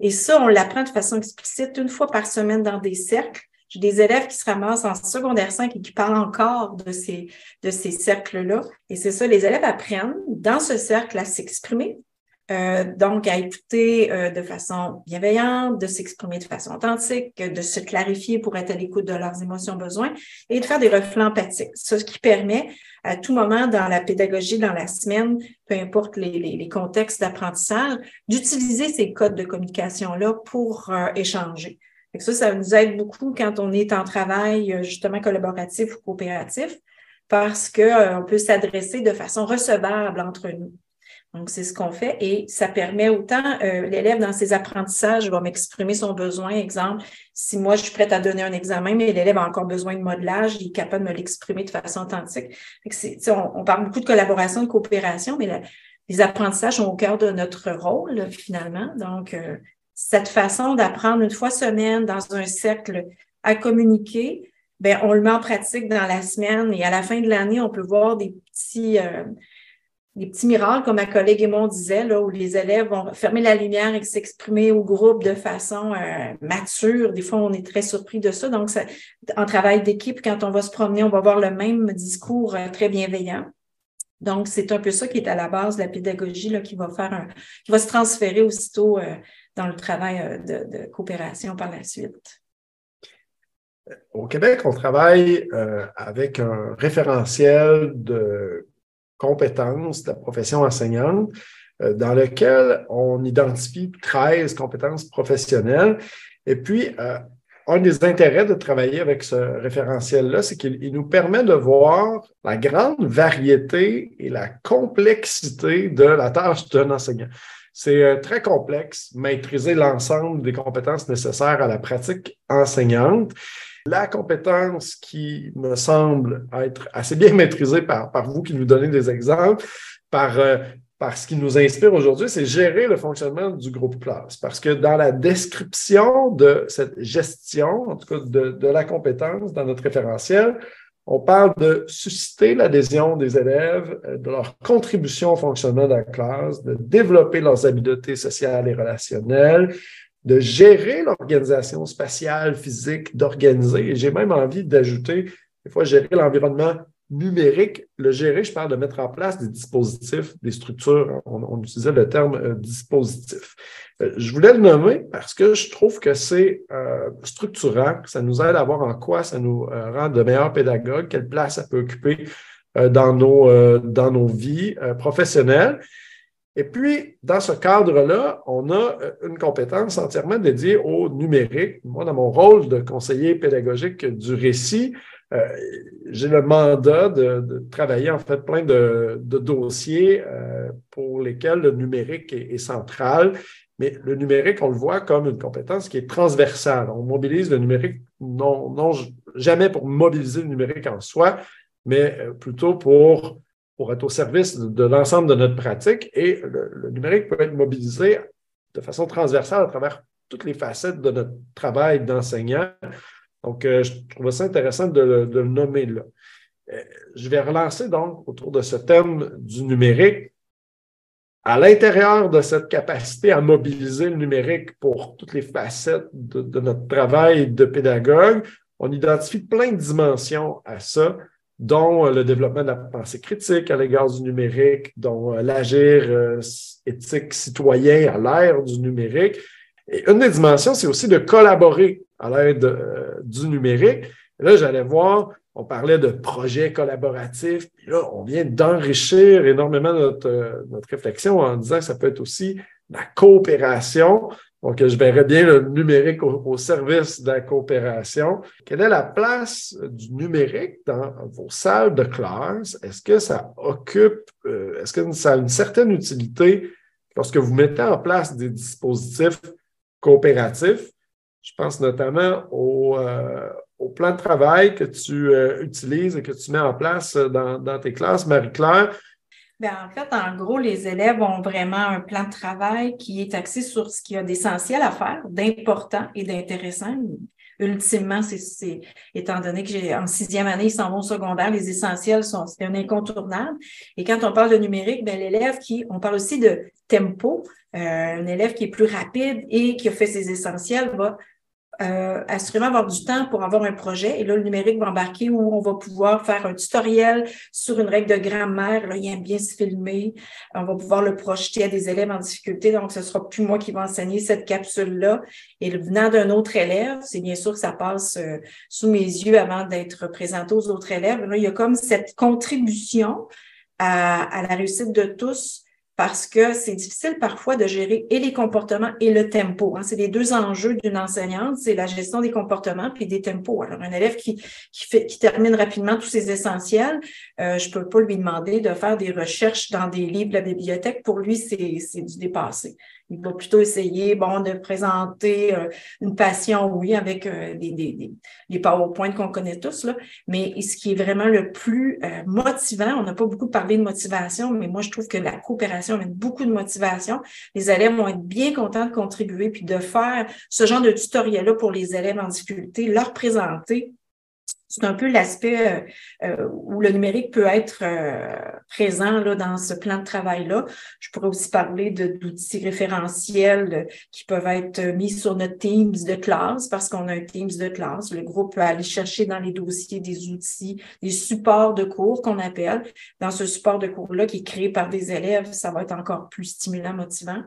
Et ça, on l'apprend de façon explicite une fois par semaine dans des cercles. J'ai des élèves qui se ramassent en secondaire 5 et qui parlent encore de ces, de ces cercles-là. Et c'est ça, les élèves apprennent dans ce cercle à s'exprimer, euh, donc, à écouter euh, de façon bienveillante, de s'exprimer de façon authentique, de se clarifier pour être à l'écoute de leurs émotions, besoins et de faire des reflets empathiques. Ce qui permet à tout moment dans la pédagogie, dans la semaine, peu importe les, les, les contextes d'apprentissage, d'utiliser ces codes de communication-là pour euh, échanger. ça, ça nous aide beaucoup quand on est en travail justement collaboratif ou coopératif parce qu'on peut s'adresser de façon recevable entre nous. Donc, c'est ce qu'on fait et ça permet autant euh, l'élève dans ses apprentissages va m'exprimer son besoin. Exemple, si moi je suis prête à donner un examen, mais l'élève a encore besoin de modelage, il est capable de me l'exprimer de façon authentique. On, on, parle beaucoup de collaboration, de coopération, mais les apprentissages sont au cœur de notre rôle finalement. Donc, euh, cette façon d'apprendre une fois semaine dans un cercle à communiquer, ben on le met en pratique dans la semaine et à la fin de l'année, on peut voir des petits euh, des petits miracles, comme ma collègue moi disait, là, où les élèves vont fermer la lumière et s'exprimer au groupe de façon euh, mature. Des fois, on est très surpris de ça. Donc, ça, en travail d'équipe, quand on va se promener, on va avoir le même discours euh, très bienveillant. Donc, c'est un peu ça qui est à la base de la pédagogie là, qui va faire un, qui va se transférer aussitôt euh, dans le travail de, coopération par la suite. Au Québec, on travaille avec un référentiel de compétences de la profession enseignante euh, dans lequel on identifie 13 compétences professionnelles. Et puis, euh, un des intérêts de travailler avec ce référentiel-là, c'est qu'il nous permet de voir la grande variété et la complexité de la tâche d'un enseignant. C'est euh, très complexe, maîtriser l'ensemble des compétences nécessaires à la pratique enseignante. La compétence qui me semble être assez bien maîtrisée par, par vous qui nous donnez des exemples, par, euh, par ce qui nous inspire aujourd'hui, c'est gérer le fonctionnement du groupe classe. Parce que dans la description de cette gestion, en tout cas de, de la compétence dans notre référentiel, on parle de susciter l'adhésion des élèves, euh, de leur contribution au fonctionnement de la classe, de développer leurs habiletés sociales et relationnelles, de gérer l'organisation spatiale, physique, d'organiser. Et j'ai même envie d'ajouter, des fois, gérer l'environnement numérique. Le gérer, je parle de mettre en place des dispositifs, des structures. On, utilisait le terme euh, dispositif. Euh, je voulais le nommer parce que je trouve que c'est euh, structurant, ça nous aide à voir en quoi ça nous rend de meilleurs pédagogues, quelle place ça peut occuper dans, nos, dans nos vies professionnelles. Et puis, dans ce cadre-là, on a une compétence entièrement dédiée au numérique. Moi, dans mon rôle de conseiller pédagogique du récit, euh, j'ai le mandat de, travailler en fait plein de, dossiers euh, pour lesquels le numérique est, central. Mais le numérique, on le voit comme une compétence qui est transversale. On mobilise le numérique non, non jamais pour mobiliser le numérique en soi, mais euh, plutôt pour, pour être au service de, l'ensemble de notre pratique. Et le, numérique peut être mobilisé de façon transversale à travers toutes les facettes de notre travail d'enseignant. Donc, euh, je trouve ça intéressant de, le nommer là. Euh, je vais relancer donc autour de ce thème du numérique. À l'intérieur de cette capacité à mobiliser le numérique pour toutes les facettes de, notre travail de pédagogue, on identifie plein de dimensions à ça, dont le développement de la pensée critique à l'égard du numérique, dont l'agir euh, éthique citoyen à l'ère du numérique. Et une des dimensions, c'est aussi de collaborer à l'aide euh, du numérique. là, j'allais voir, on parlait de projets collaboratifs. Puis là, on vient d'enrichir énormément notre, euh, notre réflexion en disant que ça peut être aussi la coopération. Donc, je verrais bien le numérique au, service de la coopération. Quelle est la place du numérique dans vos salles de classe? Est-ce que ça occupe, euh, est-ce que ça a une certaine utilité lorsque vous mettez en place des dispositifs coopératifs? Je pense notamment au, euh, plan de travail que tu euh, utilises et que tu mets en place dans, tes classes, Marie-Claire. Bien, en fait, en gros, les élèves ont vraiment un plan de travail qui est axé sur ce qu'il y a d'essentiel à faire, d'important et d'intéressant. Ultimement, c'est, étant donné que j'ai en sixième année, ils s'en vont au secondaire, les essentiels sont c'est un incontournable. Et quand on parle de numérique, bien, l'élève qui, on parle aussi de tempo, euh, un élève qui est plus rapide et qui a fait ses essentiels va euh, assurément avoir du temps pour avoir un projet. Et là, le numérique va embarquer où on va pouvoir faire un tutoriel sur une règle de grammaire. Là, il aime bien se filmer. On va pouvoir le projeter à des élèves en difficulté. Donc, ce sera plus moi qui vais enseigner cette capsule-là. Et le venant d'un autre élève, c'est bien sûr que ça passe euh, sous mes yeux avant d'être présenté aux autres élèves. Là, il y a comme cette contribution à, à la réussite de tous parce que c'est difficile parfois de gérer et les comportements et le tempo. Hein. C'est les deux enjeux d'une enseignante, c'est la gestion des comportements puis des tempos. Alors, un élève qui, qui, termine rapidement tous ses essentiels, euh, je peux pas lui demander de faire des recherches dans des livres de la bibliothèque. Pour lui, c'est du dépassé. Il va plutôt essayer, bon, de présenter euh, une passion, oui, avec euh, des, des, des, PowerPoint qu'on connaît tous, là. Mais ce qui est vraiment le plus euh, motivant, on n'a pas beaucoup parlé de motivation, mais moi, je trouve que la coopération amène beaucoup de motivation. Les élèves vont être bien contents de contribuer puis de faire ce genre de tutoriel-là pour les élèves en difficulté, leur présenter c'est un peu l'aspect euh, euh, où le numérique peut être euh, présent là, dans ce plan de travail-là. Je pourrais aussi parler d'outils référentiels qui peuvent être mis sur notre Teams de classe parce qu'on a un Teams de classe. Le groupe peut aller chercher dans les dossiers des outils, des supports de cours qu'on appelle. Dans ce support de cours-là qui est créé par des élèves, ça va être encore plus stimulant, motivant.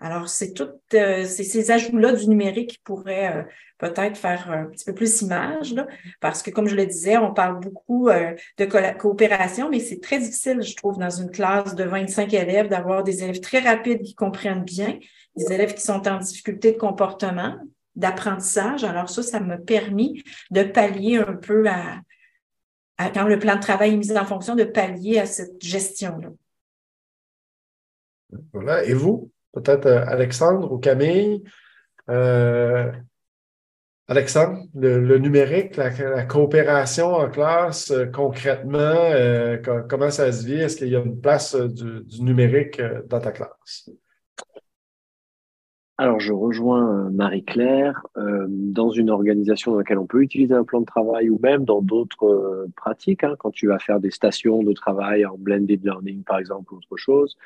Alors, c'est tout, euh, ces ajouts-là du numérique qui pourraient euh, peut-être faire un petit peu plus image, parce que, comme je le disais, on parle beaucoup euh, de coopération, mais c'est très difficile, je trouve, dans une classe de 25 élèves, d'avoir des élèves très rapides qui comprennent bien, des élèves qui sont en difficulté de comportement, d'apprentissage. Alors, ça, ça m'a permis de pallier un peu à, à, quand le plan de travail est mis en fonction, de pallier à cette gestion-là. Voilà. Et vous? Peut-être euh, Alexandre ou Camille. Euh, Alexandre, le, numérique, la, coopération en classe, euh, concrètement, comment ça se vit? Est-ce qu'il y a une place du, numérique dans ta classe? Alors, je rejoins Marie-Claire euh, dans une organisation dans laquelle on peut utiliser un plan de travail ou même dans d'autres euh, pratiques. Hein, quand tu vas faire des stations de travail en blended learning, par exemple, ou autre chose,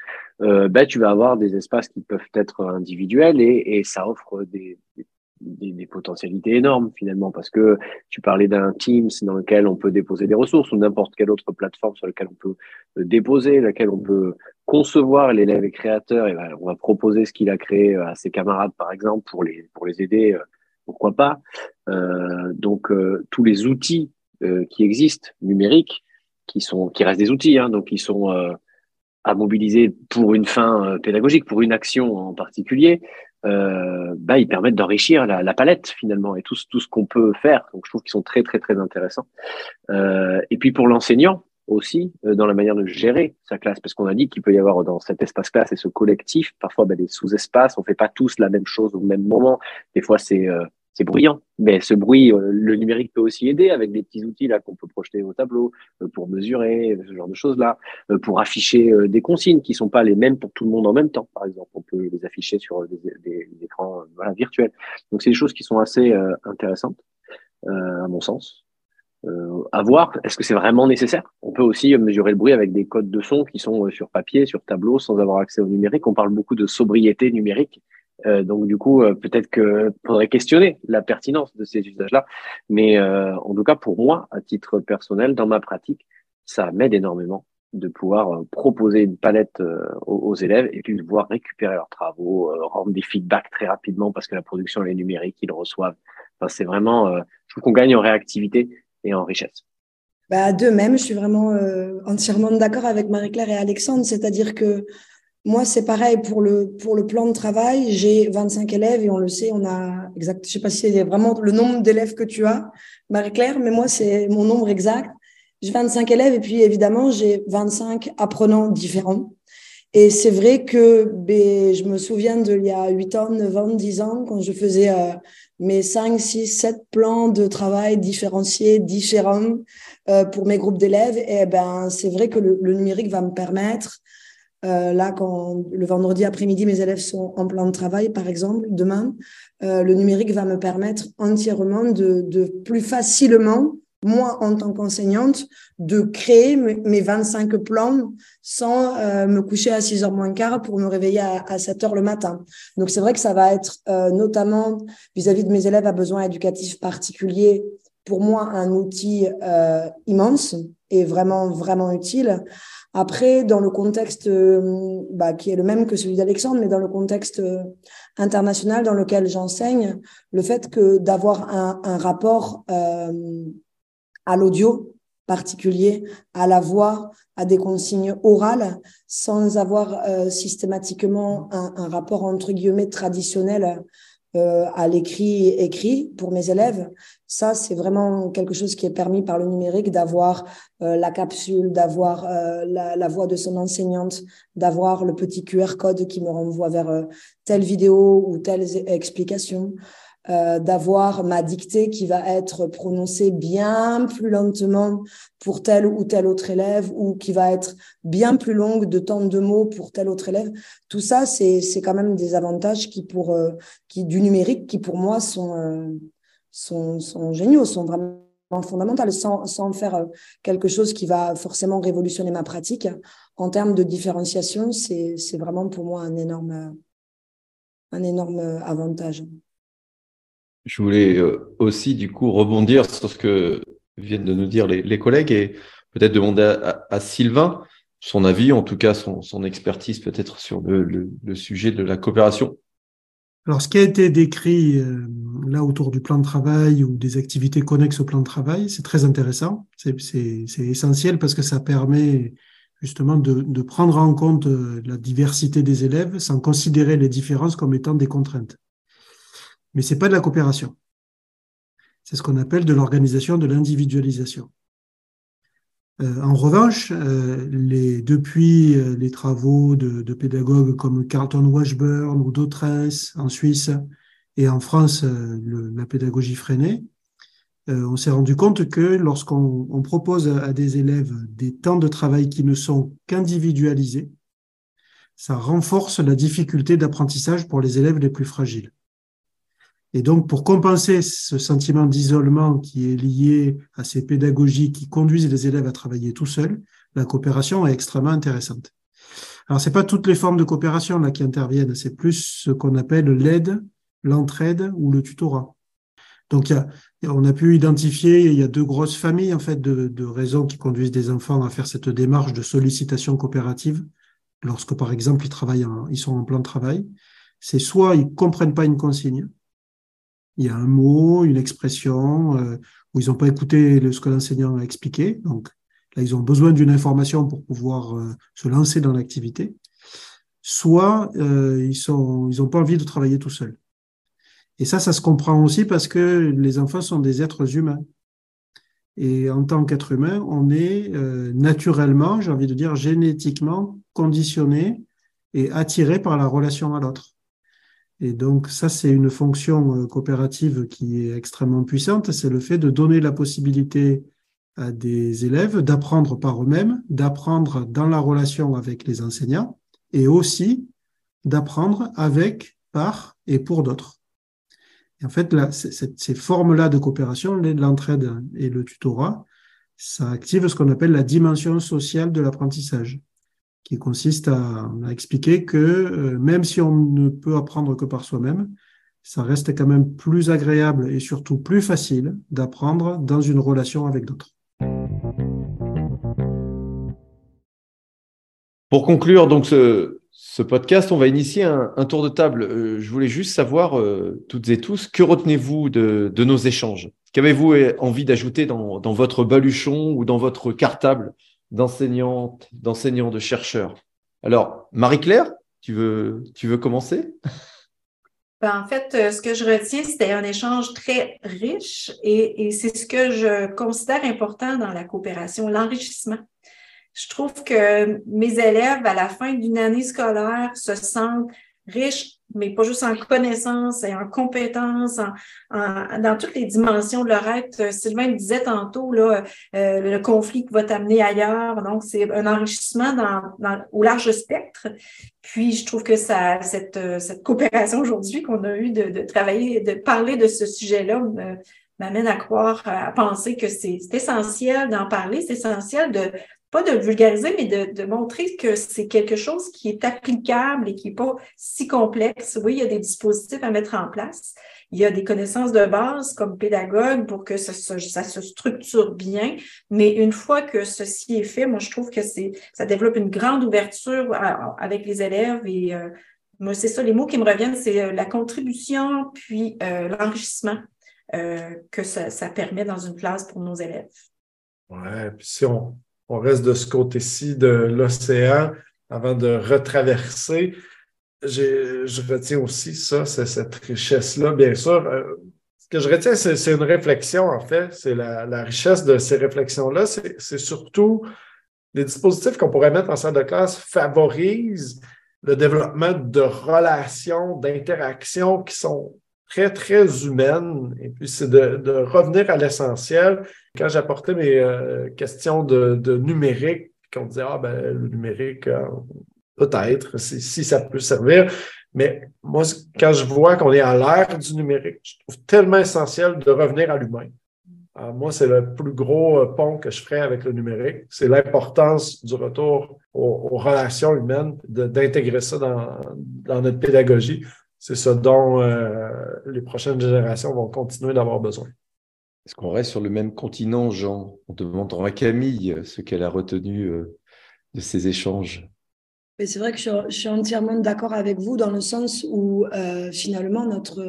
euh, ben, tu vas avoir des espaces qui peuvent être individuels et, et ça offre des, des, des, potentialités énormes finalement parce que tu parlais d'un Teams dans lequel on peut déposer des ressources ou n'importe quelle autre plateforme sur laquelle on peut euh, déposer, laquelle on peut concevoir l'élève et créateur. Et ben, on va proposer ce qu'il a créé à ses camarades par exemple pour les pour les aider euh, pourquoi pas. Euh, donc euh, tous les outils euh, qui existent numériques qui sont qui restent des outils hein, donc qui sont à mobiliser pour une fin pédagogique pour une action en particulier euh, bah, ils permettent d'enrichir la, la, palette finalement et tout, tout ce qu'on peut faire. Donc je trouve qu'ils sont très très très intéressants. Euh, et puis pour l'enseignant aussi, euh, dans la manière de gérer sa classe, parce qu'on a dit qu'il peut y avoir dans cet espace classe et ce collectif parfois bah, des sous-espaces. On fait pas tous la même chose au même moment. Des fois c'est euh, c'est bruyant. Mais ce bruit, euh, le numérique peut aussi aider avec des petits outils là qu'on peut projeter au tableau euh, pour mesurer ce genre de choses là, euh, pour afficher des consignes qui sont pas les mêmes pour tout le monde en même temps. Par exemple, on peut les afficher sur des, des, des écrans voilà, virtuels. Donc c'est des choses qui sont assez intéressantes à mon sens. Euh, à voir, est-ce que c'est vraiment nécessaire? On peut aussi mesurer le bruit avec des codes de son qui sont sur papier, sur tableau, sans avoir accès au numérique. On parle beaucoup de sobriété numérique. Euh, donc du coup, euh, peut-être que faudrait questionner la pertinence de ces usages-là. Mais euh, en tout cas, pour moi, à titre personnel, dans ma pratique, ça m'aide énormément de pouvoir proposer une palette aux, élèves et puis de pouvoir récupérer leurs travaux, rendre des feedbacks très rapidement parce que la production elle est numérique, ils reçoivent. Enfin, c'est vraiment, je trouve qu'on gagne en réactivité et en richesse. Bah, de même, je suis vraiment entièrement d'accord avec Marie-Claire et Alexandre, c'est-à-dire que moi, c'est pareil pour le, pour le plan de travail. J'ai 25 élèves et on le sait, on a exact, je sais pas si c'est vraiment le nombre d'élèves que tu as, Marie-Claire, mais moi, c'est mon nombre exact. J'ai 25 élèves et puis évidemment, j'ai 25 apprenants différents. Et c'est vrai que ben, je me souviens de il y a 8 ans, 9 ans, 10 ans, quand je faisais euh, mes 5, 6, 7 plans de travail différenciés, différents euh, pour mes groupes d'élèves. Et ben, c'est vrai que le, le numérique va me permettre euh, là, quand le vendredi après-midi, mes élèves sont en plan de travail, par exemple, demain, euh, le numérique va me permettre entièrement de, de plus facilement, moi en tant qu'enseignante, de créer mes 25 plans sans euh, me coucher à 6 heures moins quart pour me réveiller à, à 7 heures le matin. Donc c'est vrai que ça va être euh, notamment vis-à-vis -vis de mes élèves à besoins éducatifs particuliers, pour moi un outil euh, immense et vraiment vraiment utile. Après, dans le contexte euh, bah, qui est le même que celui d'Alexandre, mais dans le contexte euh, international dans lequel j'enseigne, le fait que d'avoir un, rapport euh, à l'audio particulier, à la voix, à des consignes orales, sans avoir systématiquement un, un, rapport entre guillemets traditionnel euh, à l'écrit écrit pour mes élèves. Ça, c'est vraiment quelque chose qui est permis par le numérique d'avoir euh, la capsule, d'avoir euh, la, la, voix de son enseignante, d'avoir le petit QR code qui me renvoie vers euh, telle vidéo ou telle explication. Euh, d'avoir ma dictée qui va être prononcée bien plus lentement pour tel ou tel autre élève ou qui va être bien plus longue de temps de mots pour tel autre élève. Tout ça, c'est quand même des avantages qui pour euh, qui du numérique qui pour moi sont euh, sont, sont géniaux, sont vraiment fondamentaux sans, sans faire quelque chose qui va forcément révolutionner ma pratique. En termes de différenciation, c'est vraiment pour moi un énorme, un énorme avantage. Je voulais euh, aussi, du coup, rebondir sur ce que viennent de nous dire les, collègues et peut-être demander à, Sylvain son avis, en tout cas son, expertise peut-être sur le, sujet de la coopération. Alors, ce qui a été décrit euh, là autour du plan de travail ou des activités connexes au plan de travail, c'est très intéressant. C'est essentiel parce que ça permet justement de, de prendre en compte euh, la diversité des élèves sans considérer les différences comme étant des contraintes mais c'est pas de la coopération. C'est ce qu'on appelle de l'organisation de l'individualisation. Euh, en revanche, euh, depuis euh, les travaux de, pédagogues comme Carlton Washburn ou Dautrens en Suisse et en France, la pédagogie freinée, on s'est rendu compte que lorsqu'on propose à, des élèves des temps de travail qui ne sont qu'individualisés, ça renforce la difficulté d'apprentissage pour les élèves les plus fragiles. Et donc, pour compenser ce sentiment d'isolement qui est lié à ces pédagogies qui conduisent les élèves à travailler tout seuls, la coopération est extrêmement intéressante. Alors, c'est pas toutes les formes de coopération là qui interviennent, c'est plus ce qu'on appelle l'aide, l'entraide ou le tutorat. Donc, on a pu identifier, il y a deux grosses familles en fait de, de raisons qui conduisent des enfants à faire cette démarche de sollicitation coopérative lorsque, par exemple, ils travaillent, ils sont en plan de travail. C'est soit ils comprennent pas une consigne, il y a un mot, une expression, euh, où ils n'ont pas écouté ce que l'enseignant a expliqué. Donc là, ils ont besoin d'une information pour pouvoir euh, se lancer dans l'activité. Soit euh, ils n'ont pas envie de travailler tout seuls. Et ça, ça se comprend aussi parce que les enfants sont des êtres humains. Et en tant qu'être humain, on est naturellement, j'ai envie de dire génétiquement conditionné et attiré par la relation à l'autre. Et donc ça, c'est une fonction euh, coopérative qui est extrêmement puissante, c'est le fait de donner la possibilité à des élèves d'apprendre par eux-mêmes, d'apprendre dans la relation avec les enseignants et aussi d'apprendre avec, par et pour d'autres. En fait, ces formes-là de coopération, l'entraide et le tutorat, ça active ce qu'on appelle la dimension sociale de l'apprentissage qui consiste à, expliquer que euh, même si on ne peut apprendre que par soi-même, ça reste quand même plus agréable et surtout plus facile d'apprendre dans une relation avec d'autres. Pour conclure donc ce, podcast, on va initier un, tour de table. Euh, je voulais juste savoir, euh, toutes et tous, que retenez-vous de, nos échanges? Qu'avez-vous envie d'ajouter dans, dans, votre baluchon ou dans votre cartable? D'enseignants, de chercheurs. Alors, Marie-Claire, tu veux, tu veux commencer? Ben, en fait, euh, ce que je retiens, c'était un échange très riche et c'est ce que je considère important dans la coopération, l'enrichissement. Je trouve que mes élèves, à la fin d'une année scolaire, se sentent riches mais pas juste en connaissances et en compétences, en, dans toutes les dimensions de leur être. Sylvain le disait tantôt, là, euh, le conflit qui va t'amener ailleurs. Donc, c'est un enrichissement dans, dans, au large spectre. Puis, je trouve que ça, cette, cette coopération aujourd'hui qu'on a eu de, de, travailler, de parler de ce sujet-là, m'amène à croire, à penser que c'est essentiel d'en parler, c'est essentiel de, pas de vulgariser, mais de, de montrer que c'est quelque chose qui est applicable et qui n'est pas si complexe. Oui, il y a des dispositifs à mettre en place. Il y a des connaissances de base comme pédagogue pour que ça, ça, se structure bien. Mais une fois que ceci est fait, moi, je trouve que c'est ça développe une grande ouverture avec les élèves et euh, moi, c'est ça, les mots qui me reviennent, c'est euh, la contribution puis euh, l'enrichissement que ça, ça permet dans une classe pour nos élèves. Ouais, puis si on, on reste de ce côté-ci de l'océan avant de retraverser. Je retiens aussi ça, c'est cette richesse-là, bien sûr. Euh, ce que je retiens, c'est une réflexion, en fait. C'est la, richesse de ces réflexions-là. C'est surtout les dispositifs qu'on pourrait mettre en salle de classe favorisent le développement de relations, d'interactions qui sont très, très humaine. Et puis, c'est de, revenir à l'essentiel. Quand j'apportais mes euh, questions de, numérique, qu'on disait, ah, ben, le numérique, euh, peut-être, si, ça peut servir. Mais moi, quand je vois qu'on est à l'ère du numérique, je trouve tellement essentiel de revenir à l'humain. moi, c'est le plus gros euh, pont que je ferai avec le numérique. C'est l'importance du retour aux, relations humaines, d'intégrer ça dans, notre pédagogie c'est ce dont les prochaines générations vont continuer d'avoir besoin. Est-ce qu'on reste sur le même continent, Jean? On demandera à Camille ce qu'elle a retenu euh, de ces échanges. C'est vrai que je, suis entièrement d'accord avec vous dans le sens où euh, finalement notre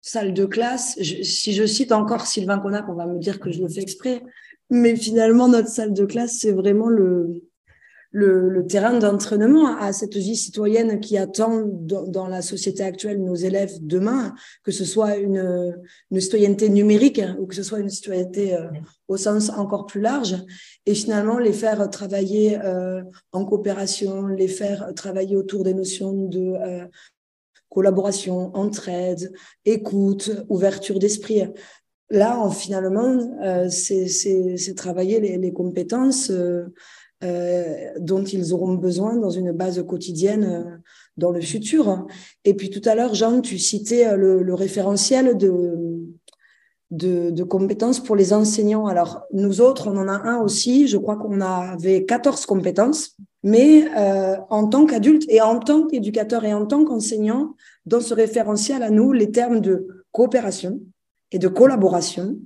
salle de classe, si je cite encore Sylvain Connac, on va me dire que je le fais exprès, mais finalement notre salle de classe, c'est vraiment le, le, terrain d'entraînement à cette vie citoyenne qui attend dans, la société actuelle nos élèves demain, que ce soit une, une citoyenneté numérique ou que ce soit une citoyenneté euh, au sens encore plus large, et finalement les faire travailler euh, en coopération, les faire travailler autour des notions de euh, collaboration, entraide, écoute, ouverture d'esprit. Là, finalement, c'est travailler les, les compétences euh, dont ils auront besoin dans une base quotidienne euh, dans le futur. Et puis tout à l'heure, Jean, tu citais euh, le, le référentiel de, de, compétences pour les enseignants. Alors, nous autres, on en a un aussi. Je crois qu'on avait 14 compétences. Mais euh, en tant qu'adulte et en tant qu'éducateur et en tant qu'enseignant, dans ce référentiel à nous, les termes de coopération et de collaboration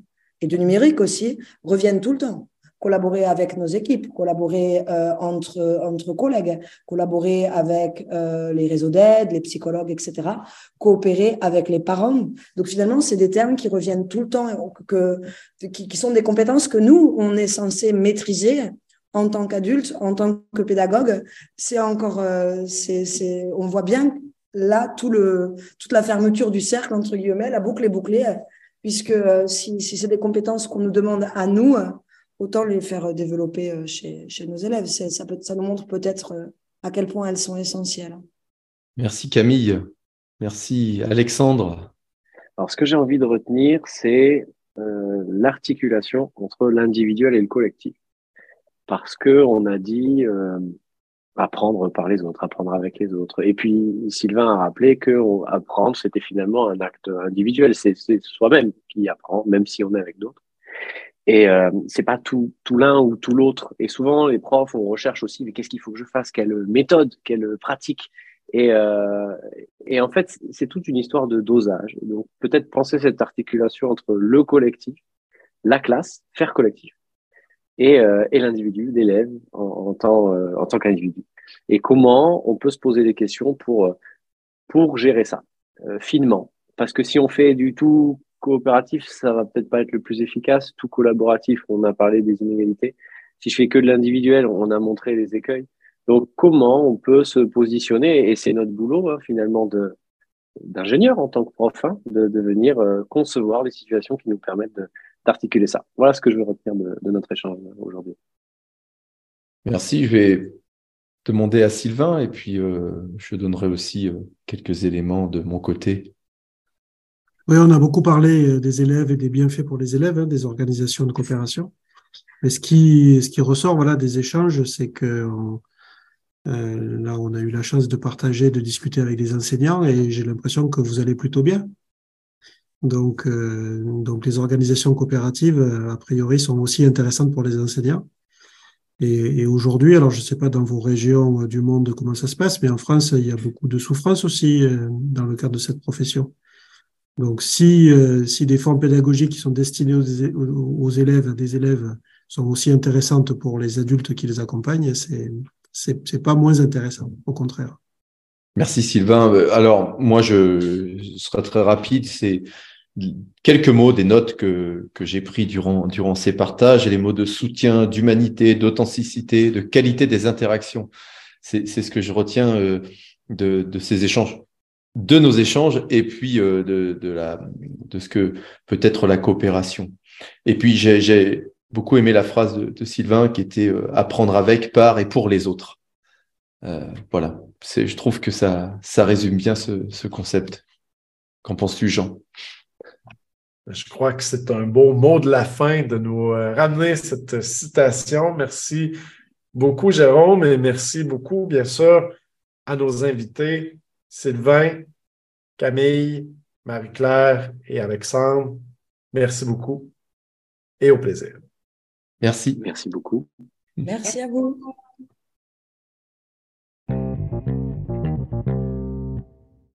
et de numérique aussi reviennent tout le temps collaborer avec nos équipes, collaborer euh, entre, entre collègues, collaborer avec euh, les réseaux d'aide, les psychologues, etc., coopérer avec les parents. Donc finalement, c'est des termes qui reviennent tout le temps, que, qui, qui sont des compétences que nous, on est censé maîtriser en tant qu'adulte, en tant que pédagogue. C'est encore, euh, c'est, on voit bien là tout le, toute la fermeture du cercle, entre guillemets, la boucle est bouclée, puisque euh, si, si c'est des compétences qu'on nous demande à nous, autant les faire développer euh, chez, chez nos élèves. Ça, peut, ça nous montre peut-être euh, à quel point elles sont essentielles. Merci Camille. Merci Alexandre. Alors ce que j'ai envie de retenir, c'est euh, l'articulation entre l'individuel et le collectif. Parce que on a dit euh, apprendre par les autres, apprendre avec les autres. Et puis Sylvain a rappelé que apprendre, c'était finalement un acte individuel. C'est soi-même qui apprend, même si on est avec d'autres. Et euh, c'est pas tout, tout l'un ou tout l'autre. Et souvent, les profs, on recherche aussi, mais qu'est-ce qu'il faut que je fasse? Quelle méthode? Quelle pratique? Et, euh, et en fait, c'est toute une histoire de dosage. Donc, peut-être penser cette articulation entre le collectif, la classe, faire collectif, et, euh, et l'individu, l'élève en, en, tant, euh, en tant qu'individu. Et comment on peut se poser des questions pour, pour gérer ça euh, finement. Parce que si on fait du tout coopératif, ça va peut-être pas être le plus efficace. Tout collaboratif, on a parlé des inégalités. Si je fais que de l'individuel, on a montré les écueils. Donc, comment on peut se positionner? Et c'est notre boulot, hein, finalement, de d'ingénieur en tant que prof, hein, de, venir euh, concevoir des situations qui nous permettent d'articuler ça. Voilà ce que je veux retenir de, de notre échange aujourd'hui. Merci. Je vais demander à Sylvain et puis euh, je donnerai aussi euh, quelques éléments de mon côté oui, on a beaucoup parlé euh, des élèves et des bienfaits pour les élèves, hein, des organisations de coopération. Mais ce qui, ce qui ressort voilà, des échanges, c'est que euh, là, on a eu la chance de partager, de discuter avec des enseignants et j'ai l'impression que vous allez plutôt bien. Donc, euh, donc les organisations coopératives, a priori, sont aussi intéressantes pour les enseignants. Et, et aujourd'hui, alors je ne sais pas dans vos régions du monde comment ça se passe, mais en France, il y a beaucoup de souffrance aussi dans le cadre de cette profession. Donc, si, euh, si des formes pédagogiques qui sont destinées aux, élèves, des élèves, sont aussi intéressantes pour les adultes qui les accompagnent, c'est c'est pas moins intéressant, au contraire. Merci Sylvain. Euh, alors moi, je, je serai très rapide. C'est quelques mots, des notes que, que j'ai pris durant, durant ces partages et les mots de soutien, d'humanité, d'authenticité, de qualité des interactions. C'est ce que je retiens euh, de, de ces échanges de nos échanges et puis euh, de, de, la, de ce que peut être la coopération. Et puis j'ai beaucoup aimé la phrase de, Sylvain qui était euh, apprendre avec, par et pour les autres. Euh, voilà, je trouve que ça, ça résume bien ce, ce concept. Qu'en penses-tu, Jean? Je crois que c'est un beau mot de la fin de nous ramener cette citation. Merci beaucoup, Jérôme, et merci beaucoup, bien sûr, à nos invités Sylvain, Camille, Marie-Claire et Alexandre, merci beaucoup et au plaisir. Merci. Merci beaucoup. Merci à vous.